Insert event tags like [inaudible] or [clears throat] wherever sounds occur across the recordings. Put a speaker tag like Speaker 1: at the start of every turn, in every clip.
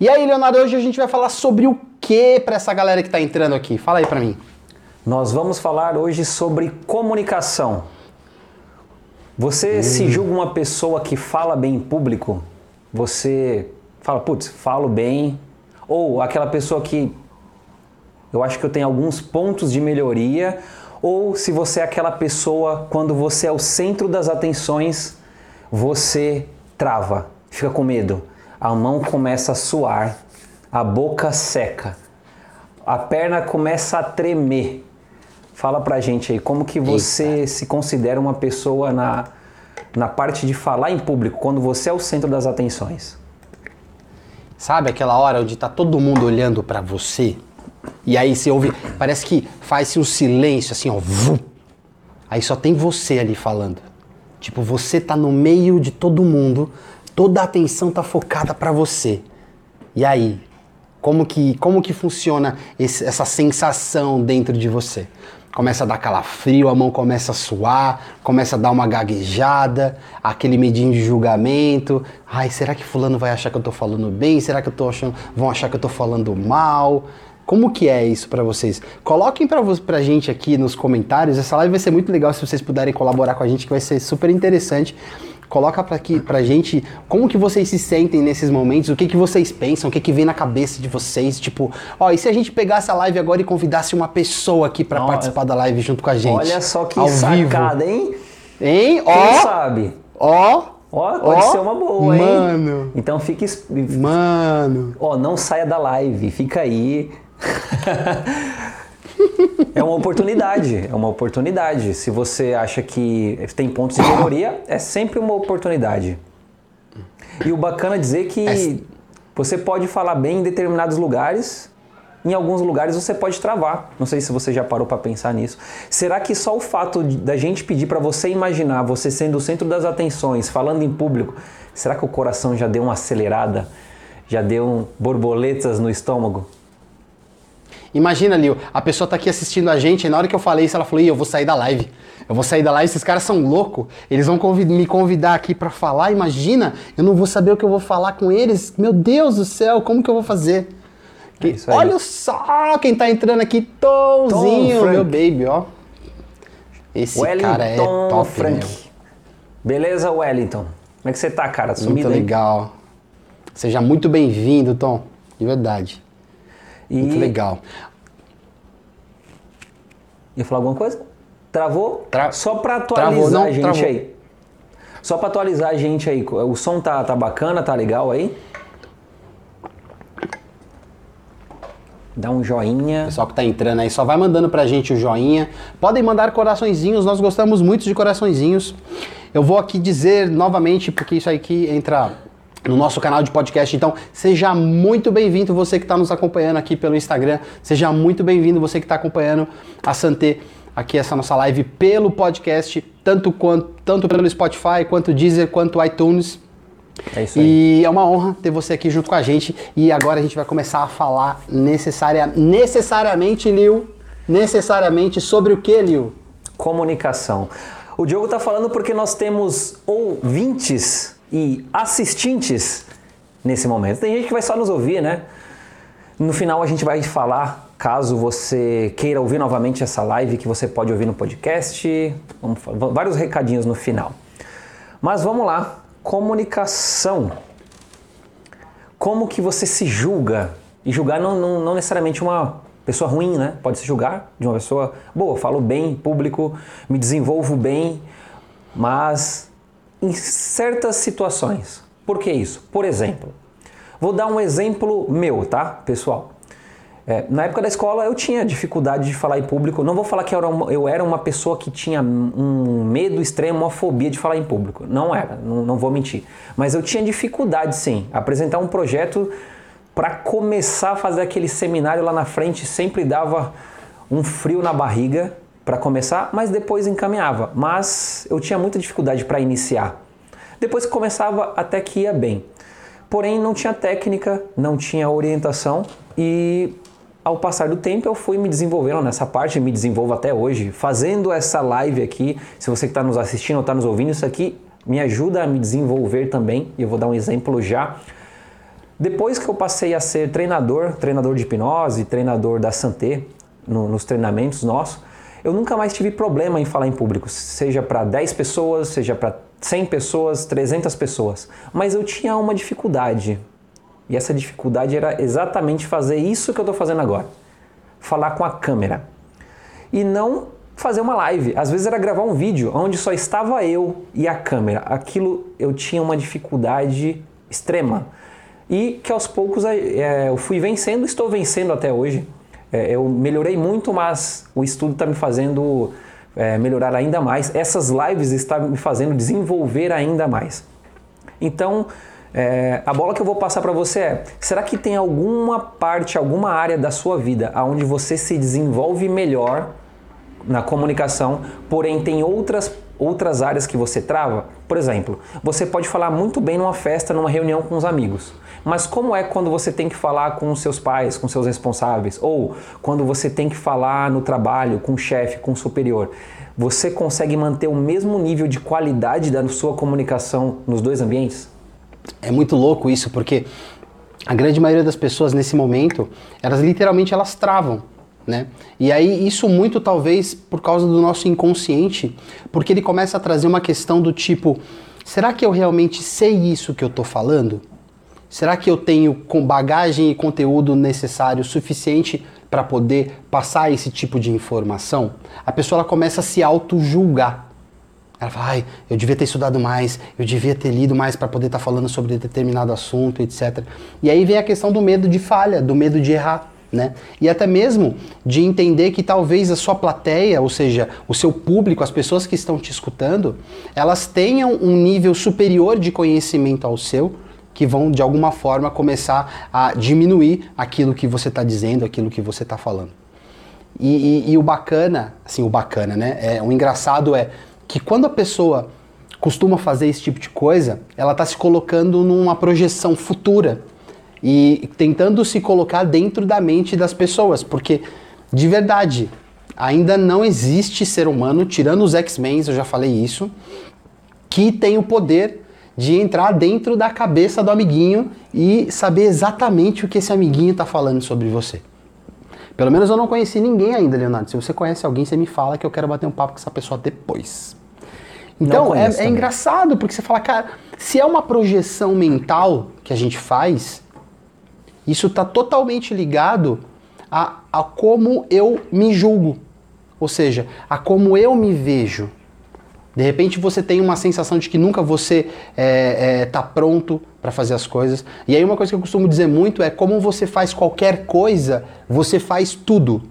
Speaker 1: E aí, Leonardo, hoje a gente vai falar sobre o que para essa galera que está entrando aqui? Fala aí para mim.
Speaker 2: Nós vamos falar hoje sobre comunicação. Você hum. se julga uma pessoa que fala bem em público? Você fala, putz, falo bem. Ou aquela pessoa que eu acho que eu tenho alguns pontos de melhoria. Ou se você é aquela pessoa, quando você é o centro das atenções, você trava, fica com medo. A mão começa a suar, a boca seca, a perna começa a tremer. Fala pra gente aí, como que você Eita. se considera uma pessoa na, na parte de falar em público, quando você é o centro das atenções?
Speaker 1: Sabe aquela hora onde tá todo mundo olhando para você? E aí você ouve, parece que faz-se um silêncio assim, ó, vum. Aí só tem você ali falando. Tipo, você tá no meio de todo mundo, toda a atenção tá focada para você. E aí, como que, como que funciona esse, essa sensação dentro de você? começa a dar calafrio, a mão começa a suar, começa a dar uma gaguejada, aquele medinho de julgamento. Ai, será que fulano vai achar que eu tô falando bem? Será que eu tô achando, vão achar que eu tô falando mal? Como que é isso para vocês? Coloquem pra, pra gente aqui nos comentários. Essa live vai ser muito legal se vocês puderem colaborar com a gente, que vai ser super interessante. Coloca pra, aqui, pra gente como que vocês se sentem nesses momentos, o que que vocês pensam, o que que vem na cabeça de vocês, tipo, ó, e se a gente pegasse a live agora e convidasse uma pessoa aqui para participar da live junto com a gente?
Speaker 2: Olha só que sacada, vivo. hein?
Speaker 1: Hein?
Speaker 2: Ó, Quem sabe?
Speaker 1: Ó,
Speaker 2: Ó, pode ó, ser uma boa,
Speaker 1: hein? Mano.
Speaker 2: Então fique.
Speaker 1: Mano.
Speaker 2: Ó, não saia da live, fica aí. [laughs] é uma oportunidade, é uma oportunidade. Se você acha que tem pontos de melhoria, é sempre uma oportunidade. E o bacana é dizer que é você pode falar bem em determinados lugares, em alguns lugares você pode travar. Não sei se você já parou para pensar nisso. Será que só o fato de, da gente pedir para você imaginar você sendo o centro das atenções, falando em público, será que o coração já deu uma acelerada? Já deu um borboletas no estômago?
Speaker 1: Imagina, Lio, a pessoa tá aqui assistindo a gente, e na hora que eu falei isso, ela falou: eu vou sair da live. Eu vou sair da live, esses caras são loucos. Eles vão convid me convidar aqui para falar. Imagina, eu não vou saber o que eu vou falar com eles. Meu Deus do céu, como que eu vou fazer? É olha só quem tá entrando aqui, Tomzinho, Tom meu baby, ó. Esse
Speaker 2: Wellington
Speaker 1: cara é top,
Speaker 2: Frank. Meu. Beleza, Wellington? Como é que você tá, cara?
Speaker 1: Sumido muito legal. Seja muito bem-vindo, Tom. De verdade. E... Muito legal.
Speaker 2: Ia falar alguma coisa? Travou? Tra... Só para atualizar travou, não, a gente travou. aí. Só para atualizar a gente aí. O som tá, tá bacana, tá legal aí? Dá um joinha.
Speaker 1: Pessoal que tá entrando aí, só vai mandando pra gente o joinha. Podem mandar coraçõezinhos, nós gostamos muito de coraçõezinhos. Eu vou aqui dizer novamente, porque isso aqui entra no nosso canal de podcast. Então, seja muito bem-vindo você que está nos acompanhando aqui pelo Instagram. Seja muito bem-vindo você que está acompanhando a Santé aqui essa nossa live pelo podcast, tanto quanto tanto pelo Spotify, quanto Deezer, quanto iTunes.
Speaker 2: É isso aí.
Speaker 1: E é uma honra ter você aqui junto com a gente. E agora a gente vai começar a falar necessária, necessariamente, Lil, necessariamente sobre o que, Lil?
Speaker 2: Comunicação. O Diogo está falando porque nós temos ouvintes e assistentes nesse momento. Tem gente que vai só nos ouvir, né? No final a gente vai falar, caso você queira ouvir novamente essa live, que você pode ouvir no podcast, vamos, vários recadinhos no final. Mas vamos lá, comunicação. Como que você se julga? E julgar não, não, não necessariamente uma pessoa ruim, né? Pode se julgar de uma pessoa boa, falo bem, público, me desenvolvo bem, mas em certas situações. Por que isso? Por exemplo, vou dar um exemplo meu, tá, pessoal? É, na época da escola eu tinha dificuldade de falar em público. Não vou falar que eu era, uma, eu era uma pessoa que tinha um medo extremo, uma fobia de falar em público. Não era, não, não vou mentir. Mas eu tinha dificuldade sim. Apresentar um projeto para começar a fazer aquele seminário lá na frente sempre dava um frio na barriga para começar, mas depois encaminhava. Mas eu tinha muita dificuldade para iniciar. Depois que começava, até que ia bem. Porém, não tinha técnica, não tinha orientação e ao passar do tempo eu fui me desenvolvendo nessa parte, me desenvolvo até hoje, fazendo essa live aqui. Se você que está nos assistindo ou está nos ouvindo, isso aqui me ajuda a me desenvolver também. E eu vou dar um exemplo já. Depois que eu passei a ser treinador, treinador de hipnose, treinador da Santé, no, nos treinamentos nossos, eu nunca mais tive problema em falar em público, seja para 10 pessoas, seja para 100 pessoas, 300 pessoas. Mas eu tinha uma dificuldade. E essa dificuldade era exatamente fazer isso que eu estou fazendo agora: falar com a câmera. E não fazer uma live. Às vezes era gravar um vídeo onde só estava eu e a câmera. Aquilo eu tinha uma dificuldade extrema. E que aos poucos é, eu fui vencendo, estou vencendo até hoje. É, eu melhorei muito, mas o estudo está me fazendo é, melhorar ainda mais. Essas lives estão me fazendo desenvolver ainda mais. Então, é, a bola que eu vou passar para você é: será que tem alguma parte, alguma área da sua vida onde você se desenvolve melhor na comunicação, porém tem outras outras áreas que você trava? Por exemplo, você pode falar muito bem numa festa, numa reunião com os amigos. Mas como é quando você tem que falar com seus pais, com seus responsáveis, ou quando você tem que falar no trabalho com o chefe, com o superior? Você consegue manter o mesmo nível de qualidade da sua comunicação nos dois ambientes?
Speaker 1: É muito louco isso, porque a grande maioria das pessoas nesse momento, elas literalmente elas travam. Né? E aí isso muito talvez por causa do nosso inconsciente, porque ele começa a trazer uma questão do tipo, será que eu realmente sei isso que eu estou falando? Será que eu tenho com bagagem e conteúdo necessário suficiente para poder passar esse tipo de informação? A pessoa ela começa a se auto-julgar. Ela fala, ai, eu devia ter estudado mais, eu devia ter lido mais para poder estar tá falando sobre determinado assunto, etc. E aí vem a questão do medo de falha, do medo de errar. Né? E até mesmo de entender que talvez a sua plateia, ou seja, o seu público, as pessoas que estão te escutando, elas tenham um nível superior de conhecimento ao seu, que vão de alguma forma começar a diminuir aquilo que você está dizendo, aquilo que você está falando. E, e, e, o bacana, assim, o bacana, né? É, o engraçado é que quando a pessoa costuma fazer esse tipo de coisa, ela está se colocando numa projeção futura e tentando se colocar dentro da mente das pessoas, porque de verdade ainda não existe ser humano, tirando os X-Men, eu já falei isso, que tem o poder de entrar dentro da cabeça do amiguinho e saber exatamente o que esse amiguinho está falando sobre você. Pelo menos eu não conheci ninguém ainda, Leonardo. Se você conhece alguém, você me fala que eu quero bater um papo com essa pessoa depois. Então é, é engraçado, porque você fala, cara, se é uma projeção mental que a gente faz, isso está totalmente ligado a, a como eu me julgo. Ou seja, a como eu me vejo. De repente você tem uma sensação de que nunca você está é, é, tá pronto para fazer as coisas. E aí uma coisa que eu costumo dizer muito é como você faz qualquer coisa, você faz tudo.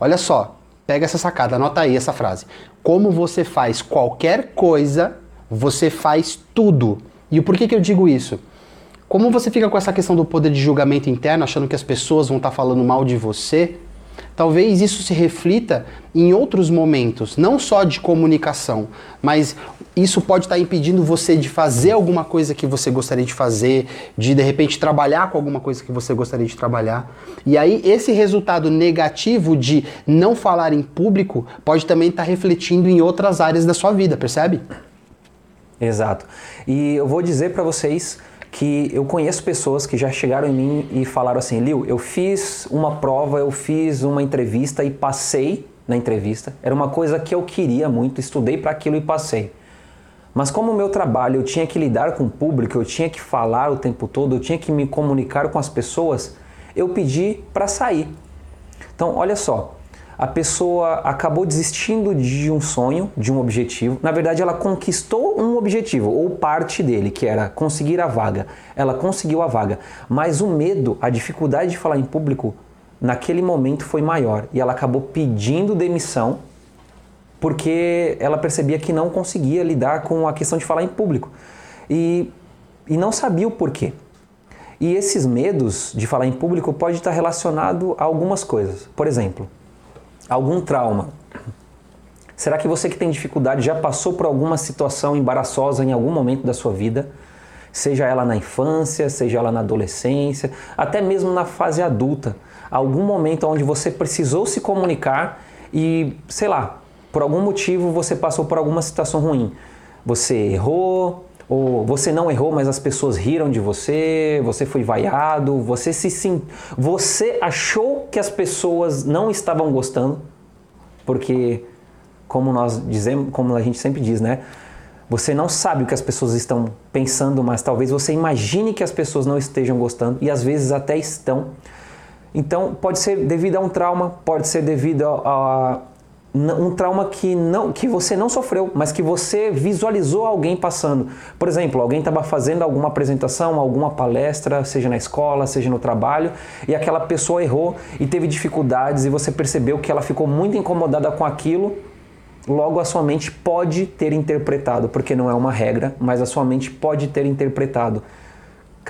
Speaker 1: Olha só, pega essa sacada, anota aí essa frase. Como você faz qualquer coisa, você faz tudo. E por que, que eu digo isso? Como você fica com essa questão do poder de julgamento interno, achando que as pessoas vão estar tá falando mal de você, talvez isso se reflita em outros momentos, não só de comunicação, mas isso pode estar impedindo você de fazer alguma coisa que você gostaria de fazer, de de repente trabalhar com alguma coisa que você gostaria de trabalhar. E aí esse resultado negativo de não falar em público pode também estar refletindo em outras áreas da sua vida, percebe?
Speaker 2: Exato. E eu vou dizer para vocês que eu conheço pessoas que já chegaram em mim e falaram assim: Liu, eu fiz uma prova, eu fiz uma entrevista e passei na entrevista. Era uma coisa que eu queria muito, estudei para aquilo e passei. Mas como o meu trabalho eu tinha que lidar com o público, eu tinha que falar o tempo todo, eu tinha que me comunicar com as pessoas, eu pedi para sair. Então, olha só, a pessoa acabou desistindo de um sonho, de um objetivo. Na verdade, ela conquistou um objetivo, ou parte dele, que era conseguir a vaga. Ela conseguiu a vaga. Mas o medo, a dificuldade de falar em público, naquele momento foi maior. E ela acabou pedindo demissão porque ela percebia que não conseguia lidar com a questão de falar em público. E, e não sabia o porquê. E esses medos de falar em público pode estar relacionado a algumas coisas. Por exemplo, algum trauma? Será que você que tem dificuldade já passou por alguma situação embaraçosa em algum momento da sua vida? Seja ela na infância, seja ela na adolescência, até mesmo na fase adulta. Algum momento onde você precisou se comunicar e, sei lá, por algum motivo você passou por alguma situação ruim. Você errou, Ou você não errou, mas as pessoas riram de você, você foi vaiado, você se sim, você achou que as pessoas não estavam gostando, porque como nós dizemos, como a gente sempre diz, né? Você não sabe o que as pessoas estão pensando, mas talvez você imagine que as pessoas não estejam gostando e às vezes até estão. Então, pode ser devido a um trauma, pode ser devido a, um trauma que, não, que você não sofreu, mas que você visualizou alguém passando. Por exemplo, alguém estava fazendo alguma apresentação, alguma palestra, seja na escola, seja no trabalho, e aquela pessoa errou e teve dificuldades, e você percebeu que ela ficou muito incomodada com aquilo. Logo, a sua mente pode ter interpretado, porque não é uma regra, mas a sua mente pode ter interpretado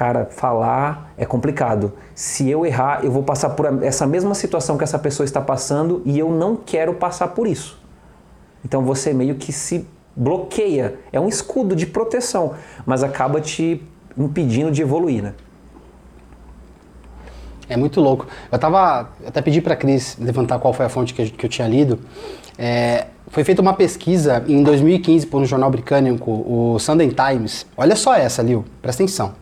Speaker 2: cara, falar é complicado. Se eu errar, eu vou passar por essa mesma situação que essa pessoa está passando e eu não quero passar por isso. Então você meio que se bloqueia. É um escudo de proteção, mas acaba te impedindo de evoluir, né?
Speaker 1: É muito louco. Eu tava. Eu até pedi para Cris levantar qual foi a fonte que eu, que eu tinha lido. É, foi feita uma pesquisa em 2015 por um jornal britânico, o Sunday Times. Olha só essa, Lil, presta atenção.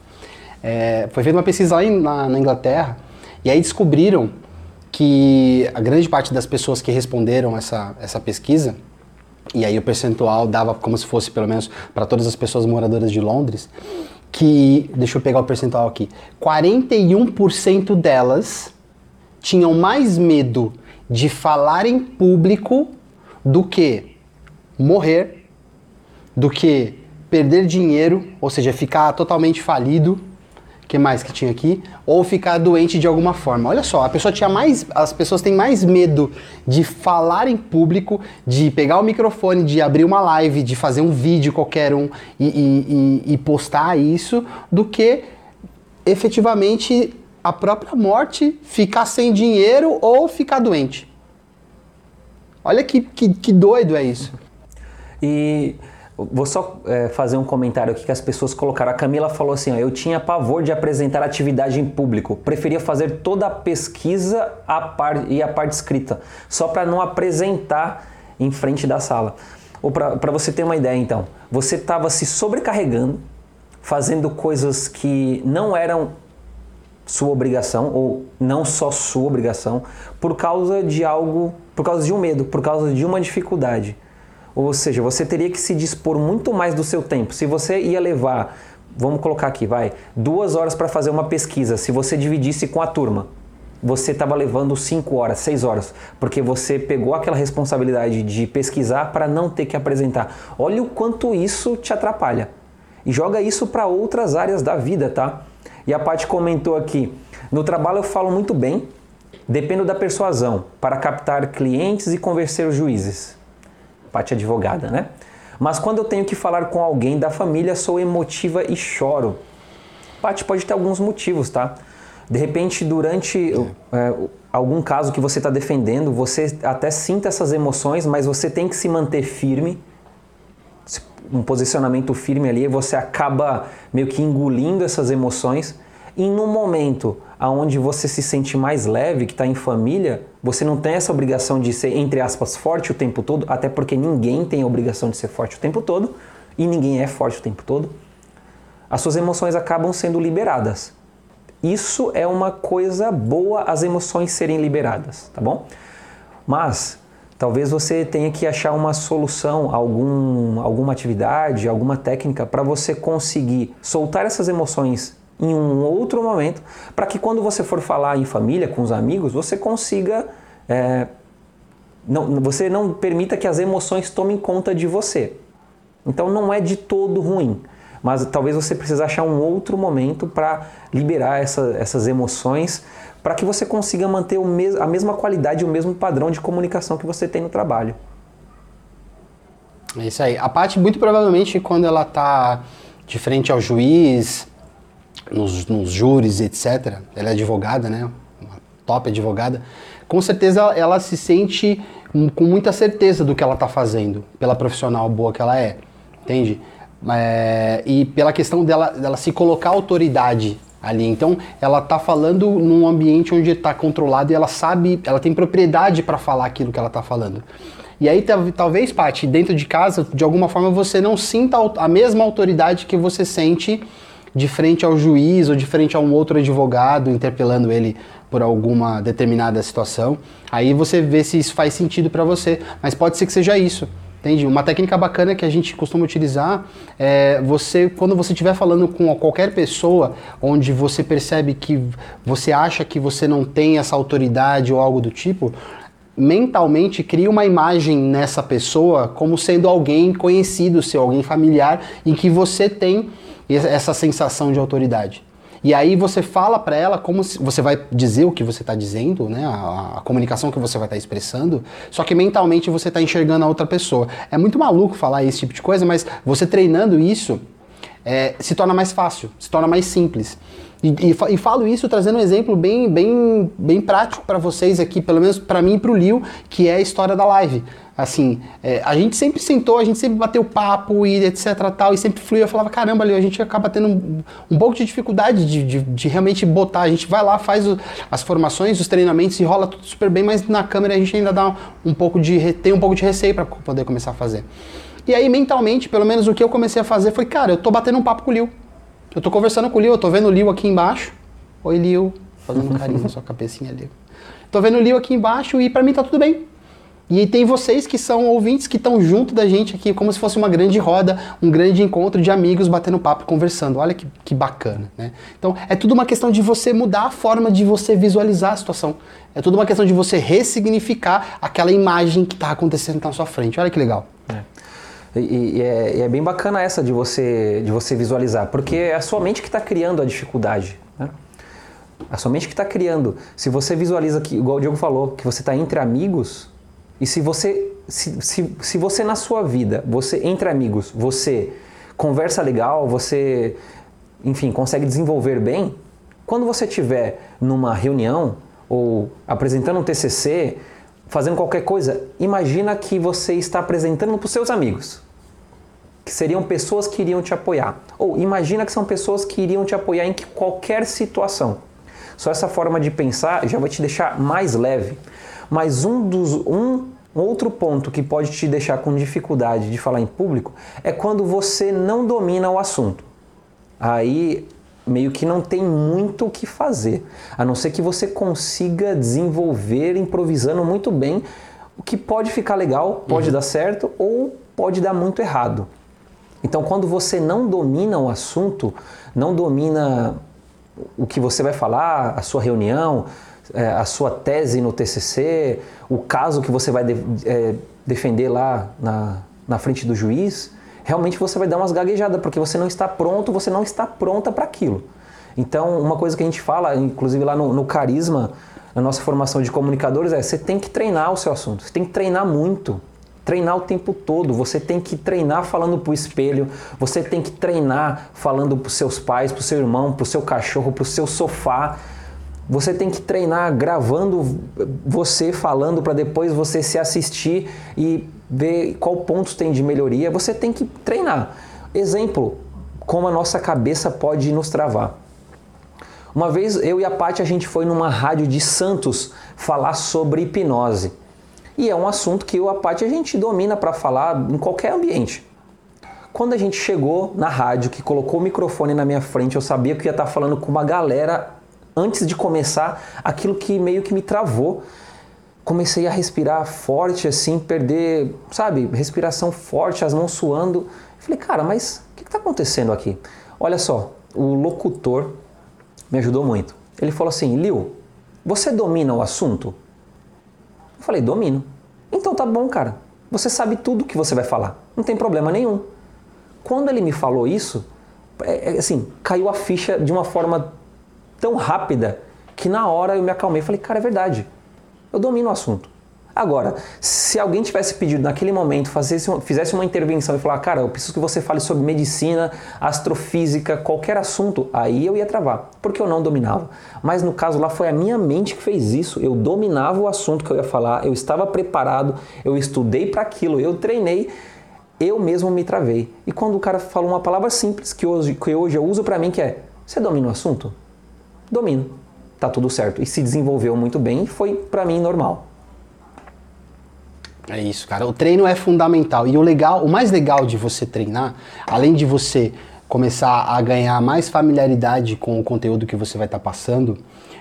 Speaker 1: É, foi feita uma pesquisa lá em, na, na, Inglaterra e aí descobriram que a grande parte das pessoas que responderam essa, essa pesquisa, e aí o percentual dava como se fosse pelo menos para todas as pessoas moradoras de Londres, que, deixa eu pegar o percentual aqui, 41% delas tinham mais medo de falar em público do que morrer, do que perder dinheiro, ou seja, ficar totalmente falido, que mais que tinha aqui? Ou ficar doente de alguma forma. Olha só, a pessoa tinha mais, as pessoas têm mais medo de falar em público, de pegar o microfone, de abrir uma live, de fazer um vídeo qualquer um e, e, e, e postar isso, do que efetivamente a própria morte, ficar sem dinheiro ou ficar doente. Olha que, que, que doido é isso.
Speaker 2: E Vou só é, fazer um comentário aqui que as pessoas colocaram. A Camila falou assim: ó, eu tinha pavor de apresentar atividade em público, preferia fazer toda a pesquisa a par, e a parte escrita, só para não apresentar em frente da sala. Ou para você ter uma ideia, então, você estava se sobrecarregando, fazendo coisas que não eram sua obrigação, ou não só sua obrigação, por causa de algo, por causa de um medo, por causa de uma dificuldade. Ou seja, você teria que se dispor muito mais do seu tempo. Se você ia levar, vamos colocar aqui, vai, duas horas para fazer uma pesquisa, se você dividisse com a turma, você estava levando cinco horas, seis horas, porque você pegou aquela responsabilidade de pesquisar para não ter que apresentar. Olha o quanto isso te atrapalha. E joga isso para outras áreas da vida, tá? E a parte comentou aqui: no trabalho eu falo muito bem, dependo da persuasão para captar clientes e convencer os juízes parte advogada, né? Mas quando eu tenho que falar com alguém da família, sou emotiva e choro. Paty pode ter alguns motivos, tá? De repente, durante é, algum caso que você está defendendo, você até sinta essas emoções, mas você tem que se manter firme, um posicionamento firme ali, você acaba meio que engolindo essas emoções. E no momento aonde você se sente mais leve, que está em família, você não tem essa obrigação de ser, entre aspas, forte o tempo todo, até porque ninguém tem a obrigação de ser forte o tempo todo e ninguém é forte o tempo todo. As suas emoções acabam sendo liberadas. Isso é uma coisa boa, as emoções serem liberadas, tá bom? Mas talvez você tenha que achar uma solução, algum, alguma atividade, alguma técnica para você conseguir soltar essas emoções em um outro momento, para que quando você for falar em família, com os amigos, você consiga. É, não, você não permita que as emoções tomem conta de você. Então não é de todo ruim, mas talvez você precise achar um outro momento para liberar essa, essas emoções, para que você consiga manter mes a mesma qualidade, o mesmo padrão de comunicação que você tem no trabalho.
Speaker 1: É isso aí. A parte muito provavelmente quando ela está de frente ao juiz, nos, nos júris, etc. Ela é advogada, né? Uma top advogada. Com certeza ela se sente com muita certeza do que ela está fazendo, pela profissional boa que ela é, entende? É, e pela questão dela, dela se colocar autoridade ali. Então, ela está falando num ambiente onde está controlado e ela sabe, ela tem propriedade para falar aquilo que ela está falando. E aí talvez, Paty, dentro de casa, de alguma forma você não sinta a mesma autoridade que você sente de frente ao juiz ou de frente a um outro advogado interpelando ele por alguma determinada situação. Aí você vê se isso faz sentido para você, mas pode ser que seja isso. Entende? Uma técnica bacana que a gente costuma utilizar é você, quando você estiver falando com qualquer pessoa onde você percebe que você acha que você não tem essa autoridade ou algo do tipo, mentalmente cria uma imagem nessa pessoa como sendo alguém conhecido, seu alguém familiar, em que você tem essa sensação de autoridade. E aí você fala para ela como se, você vai dizer o que você está dizendo, né? A, a, comunicação que você vai estar tá expressando, só que mentalmente você está enxergando a outra pessoa. É muito maluco falar esse tipo de coisa, mas você treinando isso é, se torna mais fácil, se torna mais simples. E, e, e, falo isso trazendo um exemplo bem, bem, bem prático para vocês aqui, pelo menos para mim e para o Lio, que é a história da live. Assim, é, a gente sempre sentou, a gente sempre bateu papo e etc tal, e sempre fluiu. Eu falava, caramba, Lio, a gente acaba tendo um, um pouco de dificuldade de, de, de, realmente botar. A gente vai lá, faz o, as formações, os treinamentos e rola tudo super bem, mas na câmera a gente ainda dá um, um pouco de, tem um pouco de receio para poder começar a fazer. E aí, mentalmente, pelo menos o que eu comecei a fazer foi, cara, eu tô batendo um papo com o Lio. Eu tô conversando com o Lio, eu tô vendo o Lio aqui embaixo. Oi, Lio. Fazendo um carinho na sua cabecinha, Lio. Tô vendo o Lio aqui embaixo e para mim tá tudo bem. E tem vocês que são ouvintes que estão junto da gente aqui, como se fosse uma grande roda, um grande encontro de amigos batendo papo, conversando. Olha que, que bacana, né? Então, é tudo uma questão de você mudar a forma de você visualizar a situação. É tudo uma questão de você ressignificar aquela imagem que está acontecendo na sua frente. Olha que legal.
Speaker 2: É. E, e, é, e, é, bem bacana essa de você, de você visualizar, porque é a sua mente que está criando a dificuldade. Né? A sua mente que está criando. Se você visualiza, que, igual o Diogo falou, que você está entre amigos, e se você, se, se, se você na sua vida, você entre amigos, você conversa legal, você, enfim, consegue desenvolver bem, quando você estiver numa reunião ou apresentando um TCC, fazendo qualquer coisa, imagina que você está apresentando para os seus amigos, que seriam pessoas que iriam te apoiar. Ou imagina que são pessoas que iriam te apoiar em qualquer situação. Só essa forma de pensar já vai te deixar mais leve. Mas um dos um outro ponto que pode te deixar com dificuldade de falar em público é quando você não domina o assunto. Aí meio que não tem muito o que fazer, a não ser que você consiga desenvolver improvisando muito bem, o que pode ficar legal, pode uhum. dar certo ou pode dar muito errado. Então, quando você não domina o assunto, não domina o que você vai falar, a sua reunião, é, a sua tese no TCC, o caso que você vai de, é, defender lá na, na frente do juiz, realmente você vai dar umas gaguejadas, porque você não está pronto, você não está pronta para aquilo. Então, uma coisa que a gente fala, inclusive lá no, no Carisma, na nossa formação de comunicadores, é você tem que treinar o seu assunto, você tem que treinar muito treinar o tempo todo. Você tem que treinar falando para o espelho, você tem que treinar falando para os seus pais, para o seu irmão, para o seu cachorro, para o seu sofá. Você tem que treinar gravando você falando para depois você se assistir e ver qual pontos tem de melhoria. Você tem que treinar. Exemplo, como a nossa cabeça pode nos travar. Uma vez eu e a Paty a gente foi numa rádio de Santos falar sobre hipnose. E é um assunto que eu e a Paty a gente domina para falar em qualquer ambiente. Quando a gente chegou na rádio, que colocou o microfone na minha frente, eu sabia que ia estar falando com uma galera antes de começar, aquilo que meio que me travou. Comecei a respirar forte, assim, perder, sabe, respiração forte, as mãos suando. Falei, cara, mas o que está acontecendo aqui? Olha só, o locutor me ajudou muito. Ele falou assim: Liu, você domina o assunto? Eu falei: domino. Então tá bom, cara. Você sabe tudo que você vai falar. Não tem problema nenhum. Quando ele me falou isso, é, é, assim, caiu a ficha de uma forma tão rápida que na hora eu me acalmei e falei, cara, é verdade. Eu domino o assunto. Agora, se alguém tivesse pedido naquele momento, fizesse, fizesse uma intervenção e falar, cara, eu preciso que você fale sobre medicina, astrofísica, qualquer assunto, aí eu ia travar, porque eu não dominava. Mas no caso lá foi a minha mente que fez isso. Eu dominava o assunto que eu ia falar, eu estava preparado, eu estudei para aquilo, eu treinei, eu mesmo me travei. E quando o cara falou uma palavra simples que hoje, que hoje eu uso para mim, que é: você domina o assunto? domino. Tá tudo certo. E se desenvolveu muito bem e foi para mim normal.
Speaker 1: É isso, cara. O treino é fundamental. E o legal, o mais legal de você treinar, além de você começar a ganhar mais familiaridade com o conteúdo que você vai estar tá passando,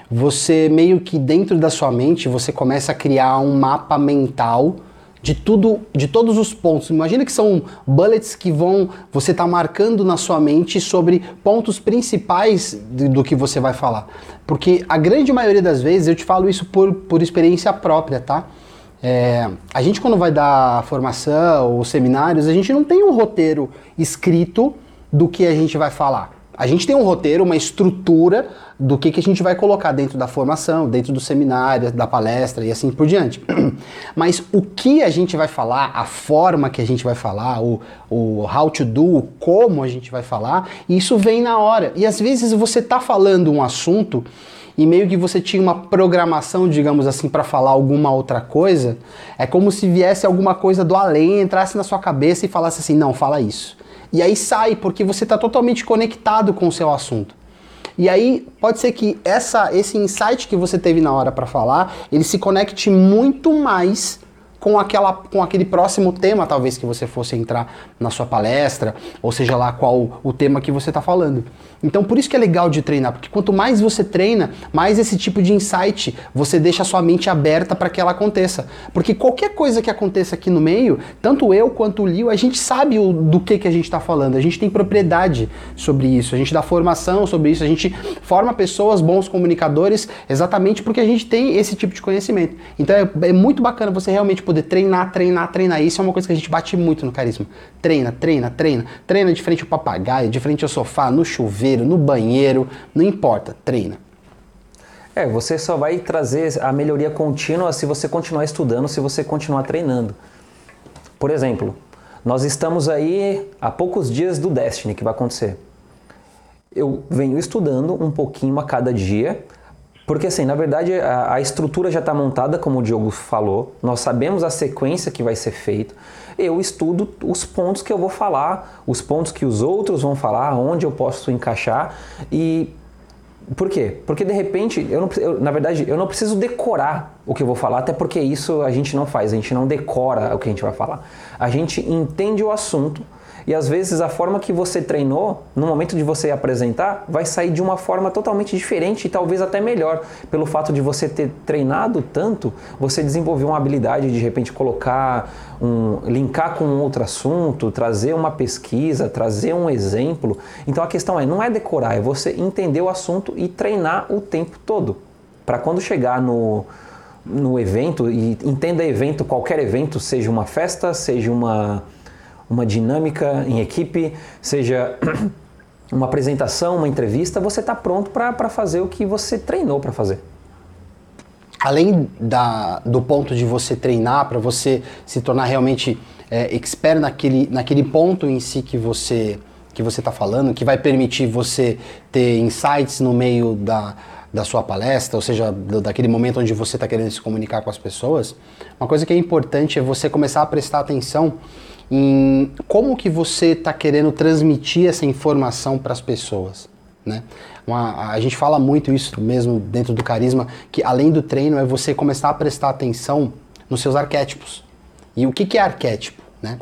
Speaker 1: você meio que dentro da sua mente você começa a criar um mapa mental de tudo, de todos os pontos. Imagina que são bullets que vão você tá marcando na sua mente sobre pontos principais de, do que você vai falar. Porque a grande maioria das vezes eu te falo isso por, por experiência própria, tá? É, a gente quando vai dar formação ou seminários, a gente não tem um roteiro escrito do que a gente vai falar. A gente tem um roteiro, uma estrutura do que, que a gente vai colocar dentro da formação, dentro do seminário, da palestra e assim por diante. [clears throat] Mas o que a gente vai falar, a forma que a gente vai falar, o, o how to do, como a gente vai falar, isso vem na hora. E às vezes você está falando um assunto e meio que você tinha uma programação, digamos assim, para falar alguma outra coisa, é como se viesse alguma coisa do além, entrasse na sua cabeça e falasse assim: não, fala isso. E aí sai, porque você está totalmente conectado com o seu assunto. E aí pode ser que essa, esse insight que você teve na hora para falar, ele se conecte muito mais com, aquela, com aquele próximo tema, talvez, que você fosse entrar na sua palestra, ou seja lá qual o tema que você está falando. Então, por isso que é legal de treinar, porque quanto mais você treina, mais esse tipo de insight você deixa a sua mente aberta para que ela aconteça. Porque qualquer coisa que aconteça aqui no meio, tanto eu quanto o Lio, a gente sabe o, do que, que a gente está falando, a gente tem propriedade sobre isso, a gente dá formação sobre isso, a gente forma pessoas, bons comunicadores, exatamente porque a gente tem esse tipo de conhecimento. Então, é, é muito bacana você realmente poder treinar, treinar, treinar. Isso é uma coisa que a gente bate muito no carisma. Treina, treina, treina. Treina de frente ao papagaio, de frente ao sofá, no chuveiro, no banheiro, não importa, treina.
Speaker 2: É, você só vai trazer a melhoria contínua se você continuar estudando, se você continuar treinando. Por exemplo, nós estamos aí há poucos dias do Destiny que vai acontecer. Eu venho estudando um pouquinho a cada dia porque assim, na verdade, a, a estrutura já está montada, como o Diogo falou, nós sabemos a sequência que vai ser feito. Eu estudo os pontos que eu vou falar, os pontos que os outros vão falar, onde eu posso encaixar e por quê? Porque de repente, eu não, eu, na verdade, eu não preciso decorar o que eu vou falar, até porque isso a gente não faz, a gente não decora o que a gente vai falar. A gente entende o assunto e às vezes a forma que você treinou, no momento de você apresentar, vai sair de uma forma totalmente diferente e talvez até melhor. Pelo fato de você ter treinado tanto, você desenvolveu uma habilidade de, repente colocar um, linkar com outro assunto, trazer uma pesquisa, trazer um exemplo. Então a questão é, não é decorar, é você entender o assunto e treinar o tempo todo. Para quando chegar no, no evento, e entenda evento, qualquer evento, seja uma festa, seja uma uma dinâmica em equipe, seja [clears throat] uma apresentação, uma entrevista, você está pronto para fazer o que você treinou para fazer.
Speaker 1: Além da, do ponto de você treinar, para você se tornar realmente é, expert naquele, naquele ponto em si que você que você está falando, que vai permitir você ter insights no meio da, da sua palestra, ou seja, daquele momento onde você está querendo se comunicar com as pessoas, uma coisa que é importante é você começar a prestar atenção em como que você está querendo transmitir essa informação para as pessoas. Né? Uma, a gente fala muito isso mesmo dentro do carisma, que além do treino é você começar a prestar atenção nos seus arquétipos. E o que, que é arquétipo? Né?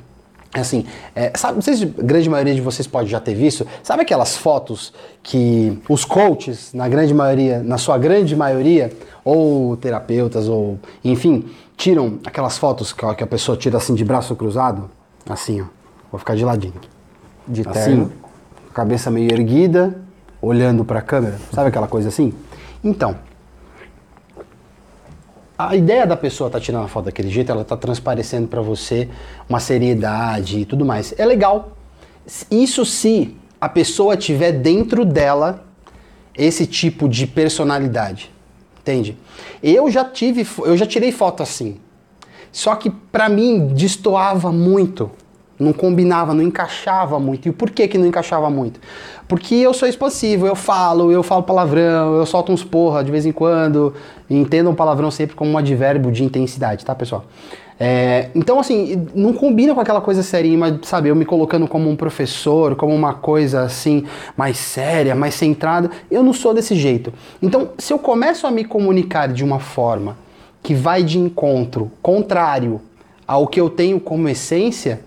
Speaker 1: Assim, é, sabe, se a grande maioria de vocês pode já ter visto, sabe aquelas fotos que os coaches, na grande maioria, na sua grande maioria, ou terapeutas, ou enfim, tiram aquelas fotos que a pessoa tira assim de braço cruzado? Assim, ó. Vou ficar de ladinho.
Speaker 2: De assim, terno.
Speaker 1: Assim, cabeça meio erguida, olhando para a câmera. Sabe aquela coisa assim? Então, a ideia da pessoa estar tá tirando a foto daquele jeito, ela está transparecendo para você uma seriedade e tudo mais. É legal. Isso se a pessoa tiver dentro dela esse tipo de personalidade. Entende? Eu já tive, eu já tirei foto assim. Só que para mim destoava muito, não combinava, não encaixava muito. E por que que não encaixava muito? Porque eu sou expansivo, eu falo, eu falo palavrão, eu solto uns porra de vez em quando, entendam palavrão sempre como um advérbio de intensidade, tá, pessoal? É, então, assim, não combina com aquela coisa serinha, mas, sabe, eu me colocando como um professor, como uma coisa assim, mais séria, mais centrada. Eu não sou desse jeito. Então, se eu começo a me comunicar de uma forma que vai de encontro, contrário ao que eu tenho como essência,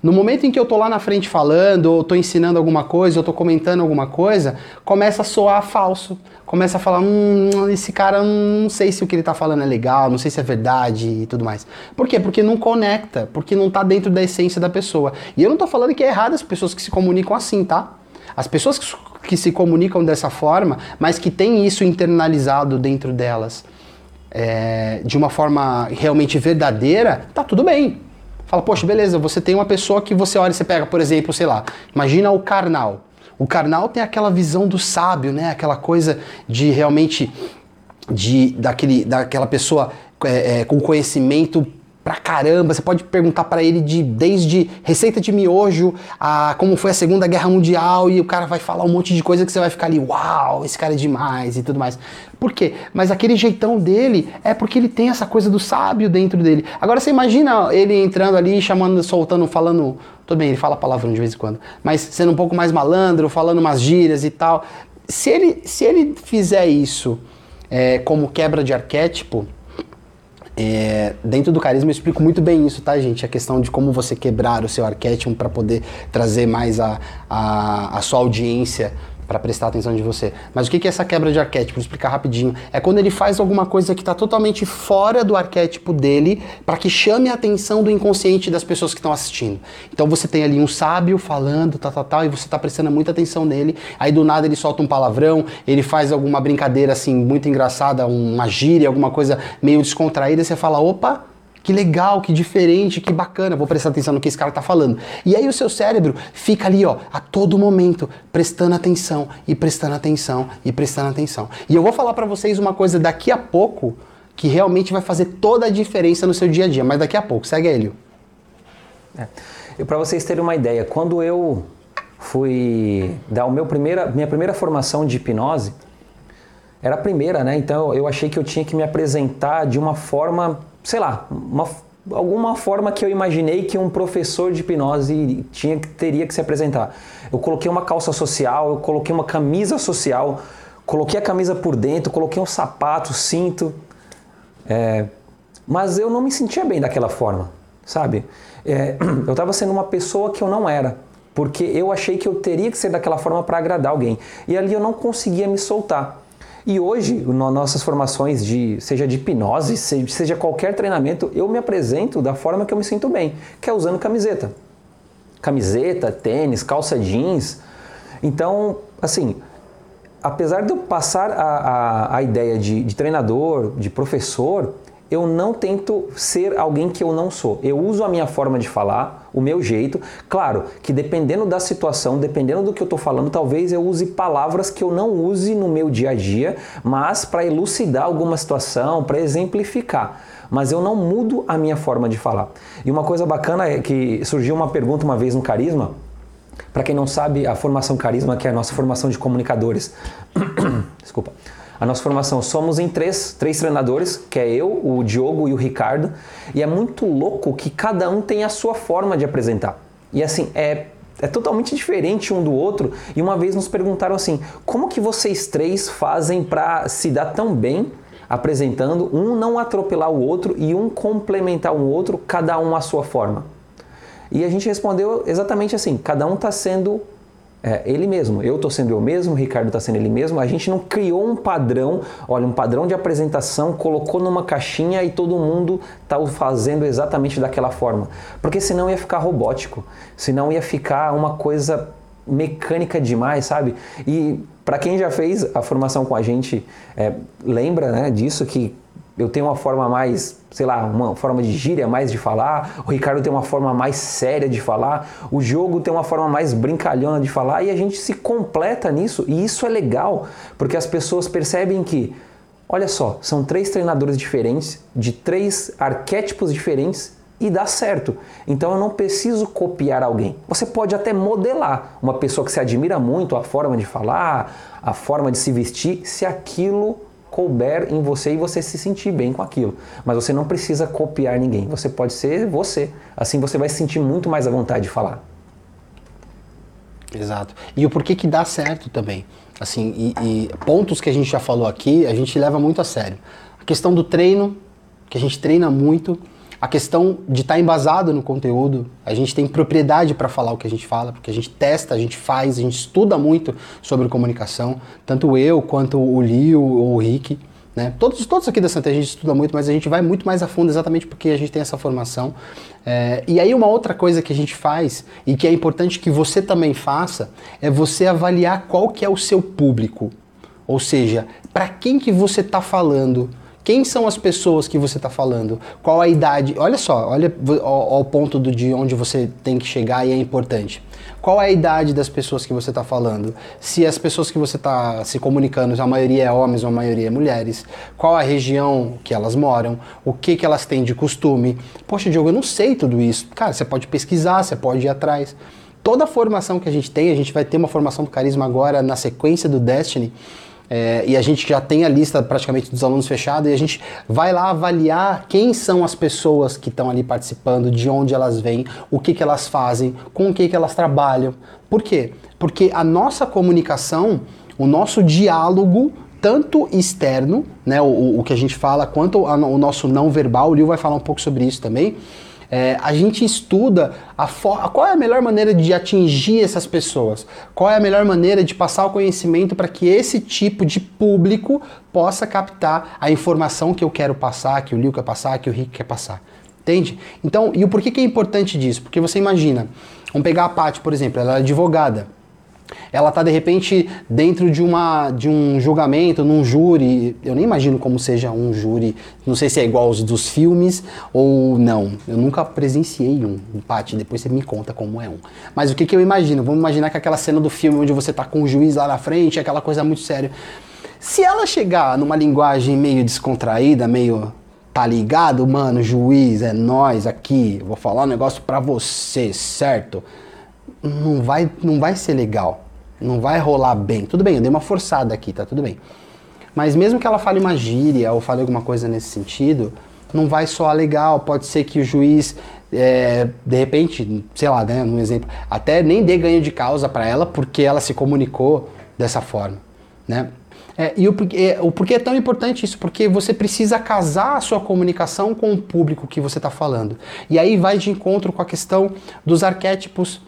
Speaker 1: no momento em que eu tô lá na frente falando, ou tô ensinando alguma coisa, ou tô comentando alguma coisa, começa a soar falso. Começa a falar, hum, esse cara, hum, não sei se o que ele tá falando é legal, não sei se é verdade e tudo mais. Por quê? Porque não conecta, porque não tá dentro da essência da pessoa. E eu não tô falando que é errado as pessoas que se comunicam assim, tá? As pessoas que, que se comunicam dessa forma, mas que têm isso internalizado dentro delas, é, de uma forma realmente verdadeira, tá tudo bem. Fala, poxa, beleza, você tem uma pessoa que você olha e você pega, por exemplo, sei lá, imagina o carnal. O carnal tem aquela visão do sábio, né? Aquela coisa de realmente de daquele, daquela pessoa é, é, com conhecimento pra caramba. Você pode perguntar para ele de desde receita de miojo a como foi a Segunda Guerra Mundial e o cara vai falar um monte de coisa que você vai ficar ali, uau, esse cara é demais e tudo mais. Por quê? Mas aquele jeitão dele é porque ele tem essa coisa do sábio dentro dele. Agora você imagina ele entrando ali, chamando, soltando, falando, tudo bem, ele fala palavrão de vez em quando, mas sendo um pouco mais malandro, falando umas gírias e tal. Se ele, se ele fizer isso é, como quebra de arquétipo, é, dentro do carisma eu explico muito bem isso, tá, gente? A questão de como você quebrar o seu arquétipo para poder trazer mais a, a, a sua audiência para prestar atenção de você. Mas o que é essa quebra de arquétipo? Vou explicar rapidinho. É quando ele faz alguma coisa que está totalmente fora do arquétipo dele para que chame a atenção do inconsciente das pessoas que estão assistindo. Então você tem ali um sábio falando, tal, tal, tal, e você está prestando muita atenção nele. Aí do nada ele solta um palavrão, ele faz alguma brincadeira assim muito engraçada, uma gíria, alguma coisa meio descontraída, e você fala, opa, que legal, que diferente, que bacana, vou prestar atenção no que esse cara tá falando. E aí o seu cérebro fica ali, ó, a todo momento, prestando atenção e prestando atenção e prestando atenção. E eu vou falar para vocês uma coisa daqui a pouco que realmente vai fazer toda a diferença no seu dia a dia, mas daqui a pouco, segue ele.
Speaker 2: É. E para vocês terem uma ideia, quando eu fui dar o meu primeira, minha primeira formação de hipnose, era a primeira, né? Então eu achei que eu tinha que me apresentar de uma forma sei lá, uma, alguma forma que eu imaginei que um professor de hipnose tinha, teria que se apresentar. Eu coloquei uma calça social, eu coloquei uma camisa social, coloquei a camisa por dentro, coloquei um sapato, cinto. É, mas eu não me sentia bem daquela forma, sabe? É, [clears throat] eu estava sendo uma pessoa que eu não era, porque eu achei que eu teria que ser daquela forma para agradar alguém. E ali eu não conseguia me soltar. E hoje, nas nossas formações, de, seja de hipnose, seja qualquer treinamento, eu me apresento da forma que eu me sinto bem, que é usando camiseta. Camiseta, tênis, calça jeans. Então, assim, apesar de eu passar a, a, a ideia de, de treinador, de professor, eu não tento ser alguém que eu não sou. Eu uso a minha forma de falar, o meu jeito. Claro que dependendo da situação, dependendo do que eu estou falando, talvez eu use palavras que eu não use no meu dia a dia, mas para elucidar alguma situação, para exemplificar. Mas eu não mudo a minha forma de falar. E uma coisa bacana é que surgiu uma pergunta uma vez no Carisma. Para quem não sabe, a formação Carisma, que é a nossa formação de comunicadores. [coughs] Desculpa a nossa formação. Somos em três, três treinadores, que é eu, o Diogo e o Ricardo, e é muito louco que cada um tem a sua forma de apresentar. E assim, é é totalmente diferente um do outro. E uma vez nos perguntaram assim: como que vocês três fazem para se dar tão bem apresentando, um não atropelar o outro e um complementar o outro, cada um à sua forma? E a gente respondeu exatamente assim: cada um está sendo é, ele mesmo. Eu estou sendo eu mesmo, o Ricardo está sendo ele mesmo. A gente não criou um padrão, olha, um padrão de apresentação, colocou numa caixinha e todo mundo está fazendo exatamente daquela forma. Porque senão ia ficar robótico, senão ia ficar uma coisa mecânica demais, sabe? E para quem já fez a formação com a gente, é, lembra né, disso que eu tenho uma forma mais, sei lá, uma forma de gíria mais de falar, o Ricardo tem uma forma mais séria de falar, o jogo tem uma forma mais brincalhona de falar e a gente se completa nisso e isso é legal, porque as pessoas percebem que, olha só, são três treinadores diferentes, de três arquétipos diferentes e dá certo. Então eu não preciso copiar alguém. Você pode até modelar uma pessoa que se admira muito, a forma de falar, a forma de se vestir, se aquilo couber em você e você se sentir bem com aquilo. Mas você não precisa copiar ninguém. Você pode ser você. Assim você vai se sentir muito mais à vontade de falar.
Speaker 1: Exato. E o porquê que dá certo também. Assim, e, e pontos que a gente já falou aqui, a gente leva muito a sério. A questão do treino, que a gente treina muito, a questão de estar tá embasado no conteúdo, a gente tem propriedade para falar o que a gente fala, porque a gente testa, a gente faz, a gente estuda muito sobre comunicação, tanto eu quanto o Lio ou o Rick. Né? Todos, todos aqui da Santa a gente estuda muito, mas a gente vai muito mais a fundo exatamente porque a gente tem essa formação. É, e aí uma outra coisa que a gente faz e que é importante que você também faça é você avaliar qual que é o seu público. Ou seja, para quem que você está falando, quem são as pessoas que você está falando? Qual a idade? Olha só, olha ao, ponto do, de onde você tem que chegar e é importante. Qual a idade das pessoas que você está falando? Se as pessoas que você está se comunicando, a maioria é homens ou a maioria é mulheres? Qual a região que elas moram? O que, que elas têm de costume? Poxa, Diogo, eu não sei tudo isso. Cara, você pode pesquisar, você pode ir atrás. Toda a formação que a gente tem, a gente vai ter uma formação do carisma agora na sequência do Destiny é, e a gente já tem a lista praticamente dos alunos fechada e a gente vai lá avaliar quem são as pessoas que estão ali participando, de onde elas vêm, o que, que elas fazem, com o que, que elas trabalham. Por quê? Porque a nossa comunicação, o nosso diálogo tanto externo, né, o, o que a gente fala, quanto a, o nosso não verbal, o Lil vai falar um pouco sobre isso também, é, a gente estuda a qual é a melhor maneira de atingir essas pessoas, qual é a melhor maneira de passar o conhecimento para que esse tipo de público possa captar a informação que eu quero passar, que o Liu quer passar, que o Rick quer passar. Entende? Então, e o porquê que é importante disso? Porque você imagina, vamos pegar a Paty, por exemplo, ela é advogada ela está de repente dentro de, uma, de um julgamento, num júri. Eu nem imagino como seja um júri. Não sei se é igual aos dos filmes ou não. Eu nunca presenciei um empate. Depois você me conta como é um. Mas o que, que eu imagino? Vamos imaginar que aquela cena do filme onde você está com o juiz lá na frente, aquela coisa muito séria. Se ela chegar numa linguagem meio descontraída, meio tá ligado, mano, juiz, é nós aqui, vou falar um negócio para você, certo? Não vai, não vai ser legal. Não vai rolar bem. Tudo bem, eu dei uma forçada aqui, tá tudo bem. Mas mesmo que ela fale uma gíria ou fale alguma coisa nesse sentido, não vai soar legal. Pode ser que o juiz, é, de repente, sei lá, né, um exemplo, até nem dê ganho de causa para ela porque ela se comunicou dessa forma, né? É, e o, é, o porquê é tão importante isso? Porque você precisa casar a sua comunicação com o público que você está falando. E aí vai de encontro com a questão dos arquétipos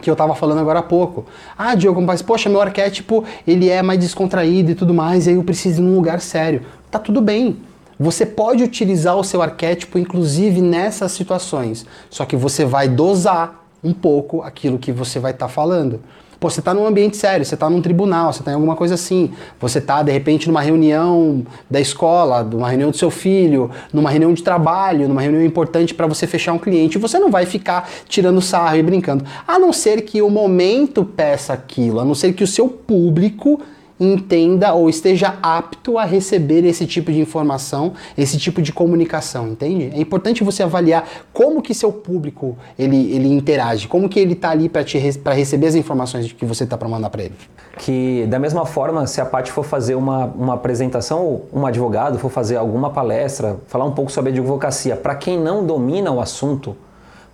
Speaker 1: que eu estava falando agora há pouco. Ah, Diogo, mas poxa, meu arquétipo ele é mais descontraído e tudo mais, e aí eu preciso ir num lugar sério. Tá tudo bem. Você pode utilizar o seu arquétipo, inclusive nessas situações, só que você vai dosar um pouco aquilo que você vai estar tá falando. Pô, você está num ambiente sério, você está num tribunal, você está em alguma coisa assim. Você está, de repente, numa reunião da escola, numa reunião do seu filho, numa reunião de trabalho, numa reunião importante para você fechar um cliente. Você não vai ficar tirando sarro e brincando. A não ser que o momento peça aquilo, a não ser que o seu público entenda ou esteja apto a receber esse tipo de informação, esse tipo de comunicação, entende? É importante você avaliar como que seu público ele, ele interage, como que ele está ali para receber as informações que você está para mandar para ele.
Speaker 2: Que da mesma forma, se a Paty for fazer uma, uma apresentação, ou um advogado for fazer alguma palestra, falar um pouco sobre advocacia, para quem não domina o assunto,